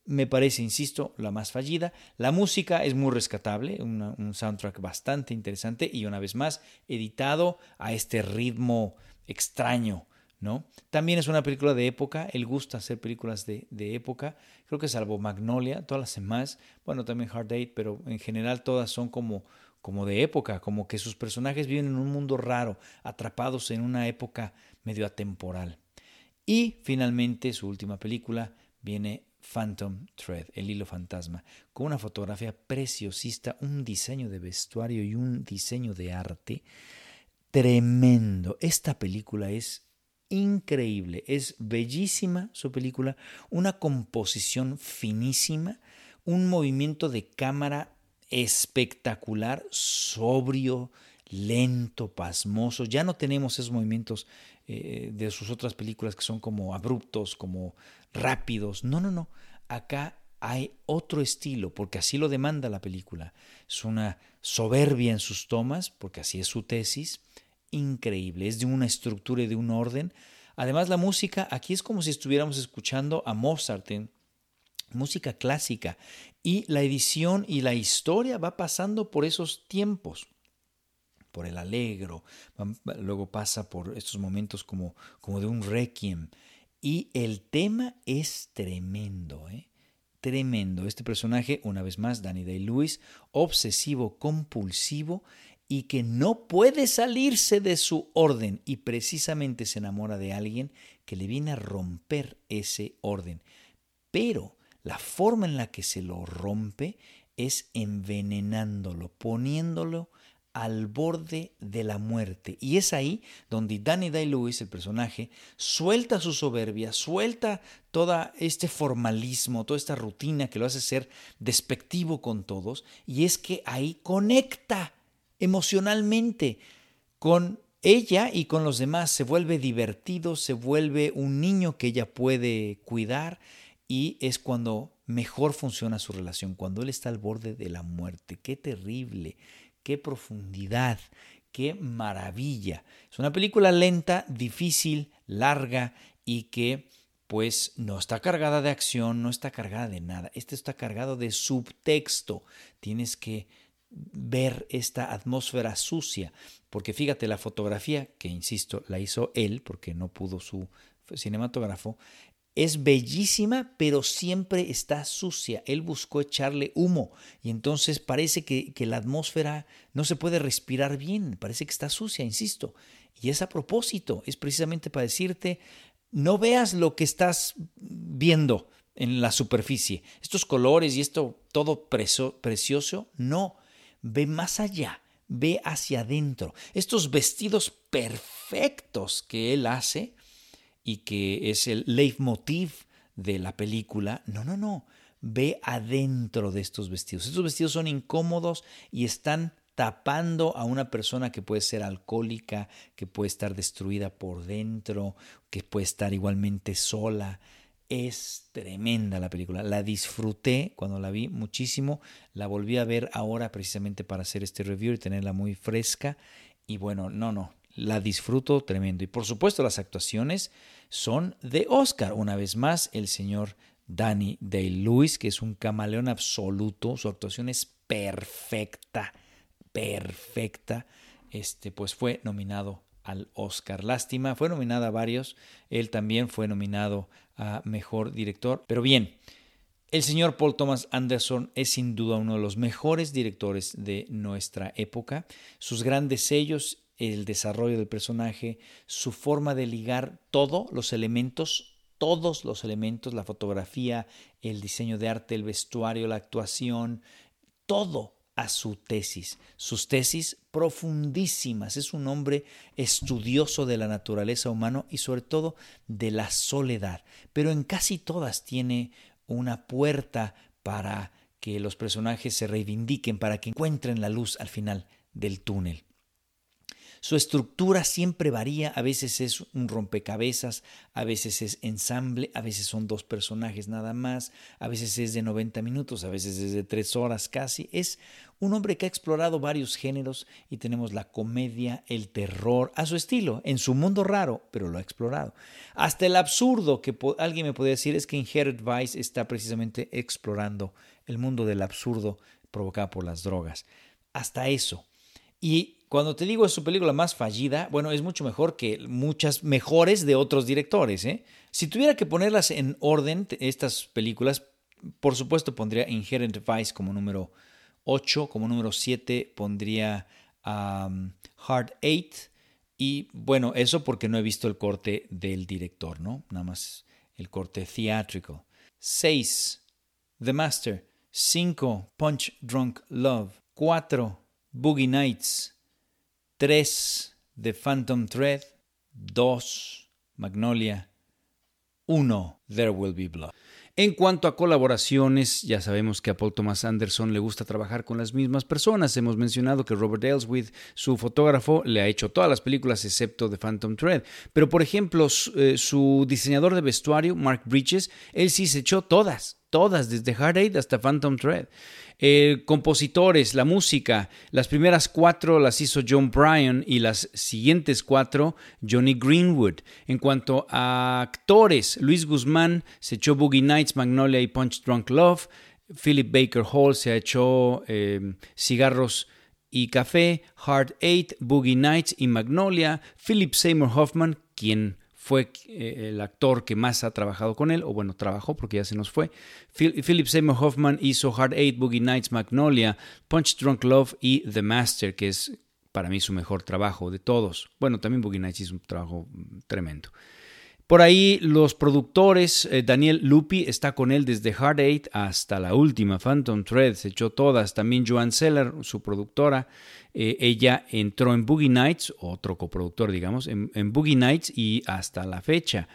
[SPEAKER 2] me parece, insisto, la más fallida. La música es muy rescatable, un soundtrack bastante interesante y una vez más editado a este ritmo extraño. ¿no? También es una película de época, él gusta hacer películas de, de, época, creo que salvo Magnolia, todas las demás, bueno, también Hard Date, pero en general todas son como, como de época, como que sus personajes viven en un mundo raro, atrapados en una época medio atemporal. Y finalmente su última película viene Phantom Thread, el hilo fantasma, con una fotografía preciosista, un diseño de vestuario y un diseño de arte tremendo. Esta película es increíble, es bellísima su película, una composición finísima, un movimiento de cámara espectacular, sobrio, lento, pasmoso. Ya no tenemos esos movimientos eh, de sus otras películas que son como abruptos, como rápidos. No, no, no. Acá hay otro estilo, porque así lo demanda la película. Es una soberbia en sus tomas, porque así es su tesis, increíble. Es de una estructura y de un orden. Además, la música aquí es como si estuviéramos escuchando a Mozart en música clásica. Y la edición y la historia va pasando por esos tiempos por el alegro, luego pasa por estos momentos como, como de un requiem. Y el tema es tremendo, ¿eh? tremendo. Este personaje, una vez más, Danny Day-Lewis, obsesivo, compulsivo y que no puede salirse de su orden y precisamente se enamora de alguien que le viene a romper ese orden. Pero la forma en la que se lo rompe es envenenándolo, poniéndolo al borde de la muerte. Y es ahí donde Danny Day-Lewis, el personaje, suelta su soberbia, suelta todo este formalismo, toda esta rutina que lo hace ser despectivo con todos, y es que ahí conecta emocionalmente con ella y con los demás, se vuelve divertido, se vuelve un niño que ella puede cuidar y es cuando mejor funciona su relación, cuando él está al borde de la muerte. Qué terrible, qué profundidad, qué maravilla. Es una película lenta, difícil, larga y que pues no está cargada de acción, no está cargada de nada. Este está cargado de subtexto. Tienes que ver esta atmósfera sucia, porque fíjate, la fotografía, que insisto, la hizo él, porque no pudo su cinematógrafo, es bellísima, pero siempre está sucia. Él buscó echarle humo y entonces parece que, la atmósfera no se puede respirar bien, parece que está sucia, insisto. Y es a propósito, es precisamente para decirte, no veas lo que estás viendo en la superficie, estos colores y esto todo precioso, no, ve más allá, ve hacia adentro. Estos vestidos perfectos que él hace, y que es el leitmotiv de la película. No, no, no. Ve adentro de estos vestidos. Estos vestidos son incómodos y están tapando a una persona que puede ser alcohólica, que puede estar destruida por dentro, que puede estar igualmente sola. Es tremenda la película. La disfruté cuando la vi muchísimo. La volví a ver ahora precisamente para hacer este review y tenerla muy fresca. Y bueno, no, no, la disfruto tremendo. Y por supuesto las actuaciones son de Oscar. Una vez más, el señor Danny Day-Lewis, que es un camaleón absoluto. Su actuación es perfecta, perfecta. Este, pues fue nominado al Oscar. Lástima, fue nominada a varios. Él también fue nominado a Mejor Director. Pero bien, el señor Paul Thomas Anderson es sin duda uno de los mejores directores de nuestra época. Sus grandes sellos, el desarrollo del personaje, su forma de ligar todos los elementos, todos los elementos, la fotografía, el diseño de arte, el vestuario, la actuación, todo a su tesis. Sus tesis profundísimas. Es un hombre estudioso de la naturaleza humana y sobre todo de la soledad. Pero en casi todas tiene una puerta para que los personajes se reivindiquen, para que encuentren la luz al final del túnel. Su estructura siempre varía, a veces es un rompecabezas, a veces es ensamble, a veces son dos personajes nada más, a veces es de 90 minutos, a veces es de 3 horas casi. Es un hombre que ha explorado varios géneros y tenemos la comedia, el terror, a su estilo, en su mundo raro, pero lo ha explorado. Hasta el absurdo que alguien me podría decir es que Inherit Vice está precisamente explorando el mundo del absurdo provocado por las drogas. Hasta eso. Y cuando te digo es su película más fallida, bueno, es mucho mejor que muchas mejores de otros directores. ¿eh? Si tuviera que ponerlas en orden, estas películas, por supuesto pondría Inherent Vice como número 8, como número 7 pondría um, Hard 8. Y bueno, eso porque no he visto el corte del director, ¿no? Nada más el corte theatrical. 6. The Master. 5. Punch Drunk Love. 4. Boogie Nights. 3 The Phantom Thread, 2 Magnolia, 1 There Will Be Blood. En cuanto a colaboraciones, ya sabemos que a Paul Thomas Anderson le gusta trabajar con las mismas personas. Hemos mencionado que Robert Elswith, su fotógrafo, le ha hecho todas las películas excepto The Phantom Thread. Pero, por ejemplo, eh, su diseñador de vestuario, Mark Bridges, él sí se echó todas, todas, desde Hard Eight hasta Phantom Thread. Eh, compositores, la música, las primeras cuatro las hizo John Bryan y las siguientes cuatro Johnny Greenwood. En cuanto a actores, Luis Guzmán se echó Boogie Nights, Magnolia y Punch Drunk Love. Philip Baker Hall se hecho eh, Cigarros y Café, Hard Eight, Boogie Nights y Magnolia. Philip Seymour Hoffman, quien fue eh, el actor que más ha trabajado con él, o bueno, trabajó porque ya se nos fue. Philip Seymour Hoffman hizo Hard Eight, Boogie Nights, Magnolia, Punch Drunk Love y The Master, que es para mí su mejor trabajo de todos. Bueno, también Boogie Nights hizo un trabajo tremendo. Por ahí los productores, eh, Daniel Lupi está con él desde Hard Eight hasta la última, Phantom Thread, se echó todas. También Joan Seller, su productora, eh, ella entró en Boogie Nights, otro coproductor, digamos, en, Boogie Nights y hasta la fecha.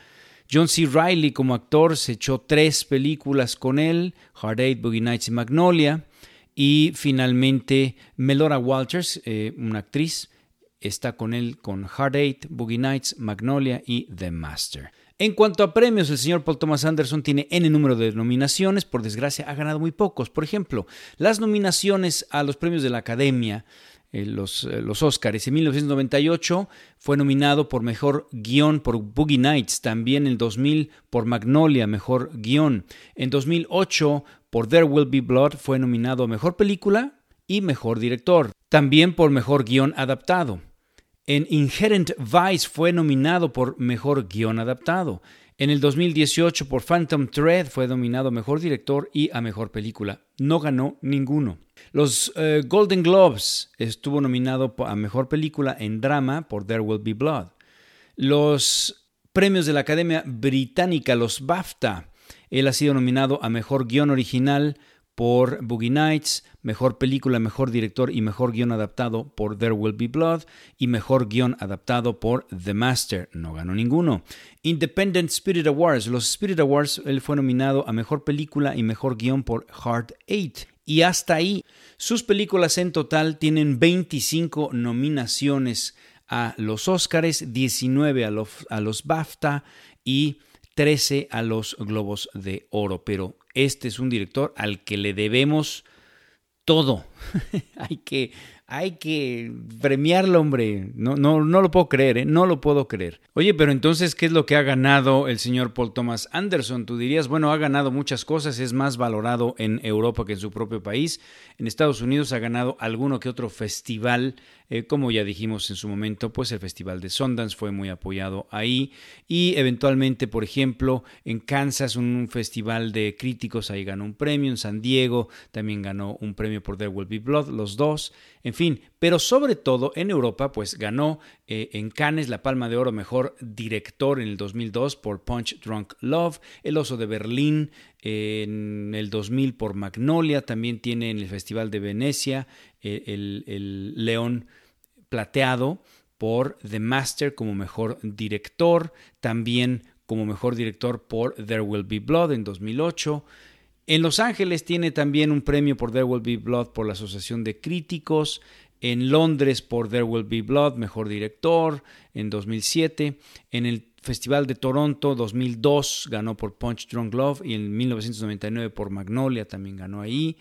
[SPEAKER 2] John C. Riley como actor se echó tres películas con él, Hard Eight, Boogie Nights y Magnolia. Y finalmente Melora Walters, eh, una actriz, está con él con Hard Eight, Boogie Nights, Magnolia y The Master. En cuanto a premios, el señor Paul Thomas Anderson tiene N número de nominaciones, por desgracia ha ganado muy pocos. Por ejemplo, las nominaciones a los premios de la Academia, eh, los, eh, los Oscars, en 1998 fue nominado por Mejor Guión por Boogie Nights, también en 2000 por Magnolia, Mejor Guión. En 2008 por There Will Be Blood fue nominado a Mejor Película y Mejor Director, también por Mejor Guión Adaptado. En Inherent Vice fue nominado por Mejor Guión Adaptado. En el 2018 por Phantom Thread fue nominado Mejor Director y a Mejor Película. No ganó ninguno. Los eh, Golden Globes estuvo nominado a Mejor Película en Drama por There Will Be Blood. Los premios de la Academia Británica, los BAFTA, él ha sido nominado a Mejor Guión Original por Boogie Nights, Mejor Película, Mejor Director y Mejor Guión Adaptado por There Will Be Blood y Mejor Guión Adaptado por The Master. No ganó ninguno. Independent Spirit Awards. Los Spirit Awards, él fue nominado a Mejor Película y Mejor Guión por Hard Eight. Y hasta ahí, sus películas en total tienen 25 nominaciones a los Oscars, 19 a los, a los BAFTA y 13 a los Globos de Oro. Pero este es un director al que le debemos todo. hay que hay que premiarlo, hombre. No, no, no lo puedo creer, ¿eh? No lo puedo creer. Oye, pero entonces, ¿qué es lo que ha ganado el señor Paul Thomas Anderson? Tú dirías, bueno, ha ganado muchas cosas, es más valorado en Europa que en su propio país. En Estados Unidos ha ganado alguno que otro festival, eh, como ya dijimos en su momento, pues el Festival de Sundance fue muy apoyado ahí. Y eventualmente, por ejemplo, en Kansas, un festival de críticos, ahí ganó un premio. En San Diego también ganó un premio por There Will Be Blood, los dos. En fin, pero sobre todo en Europa, pues ganó eh, en Cannes la Palma de Oro Mejor Director en el 2002 por Punch Drunk Love, El Oso de Berlín en el 2000 por Magnolia, también tiene en el Festival de Venecia eh, el, el León Plateado por The Master como Mejor Director, también como Mejor Director por There Will Be Blood en 2008. En Los Ángeles tiene también un premio por There Will Be Blood por la Asociación de Críticos. En Londres por There Will Be Blood, mejor director, en 2007. En el Festival de Toronto 2002 ganó por Punch Drunk Love y en 1999 por Magnolia también ganó ahí.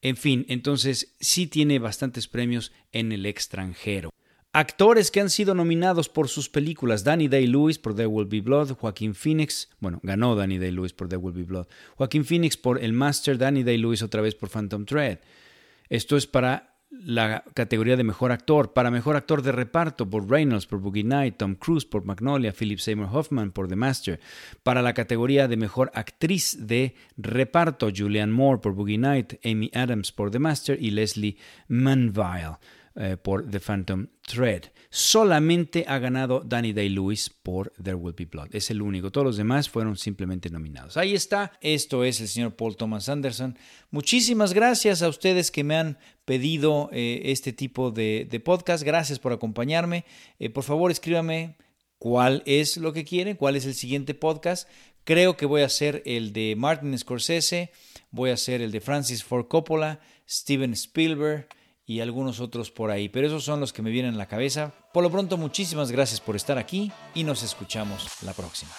[SPEAKER 2] En fin, entonces sí tiene bastantes premios en el extranjero. Actores que han sido nominados por sus películas: Danny Day-Lewis por There Will Be Blood, Joaquín Phoenix, bueno, ganó Danny Day-Lewis por There Will Be Blood, Joaquín Phoenix por El Master, Danny Day-Lewis otra vez por Phantom Thread. Esto es para la categoría de mejor actor. Para mejor actor de reparto por Reynolds por Boogie Night, Tom Cruise por Magnolia, Philip Seymour Hoffman por The Master. Para la categoría de mejor actriz de reparto, Julianne Moore por Boogie Night, Amy Adams por The Master y Leslie Manville eh, por The Phantom Thread. Solamente ha ganado Danny Day-Lewis por There Will Be Blood. Es el único. Todos los demás fueron simplemente nominados. Ahí está. Esto es el señor Paul Thomas Anderson. Muchísimas gracias a ustedes que me han pedido eh, este tipo de, podcast. Gracias por acompañarme. Eh, por favor, escríbame cuál es lo que quieren, cuál es el siguiente podcast. Creo que voy a hacer el de Martin Scorsese, voy a hacer el de Francis Ford Coppola, Steven Spielberg y algunos otros por ahí, pero esos son los que me vienen a la cabeza. Por lo pronto, muchísimas gracias por estar aquí y nos escuchamos la próxima.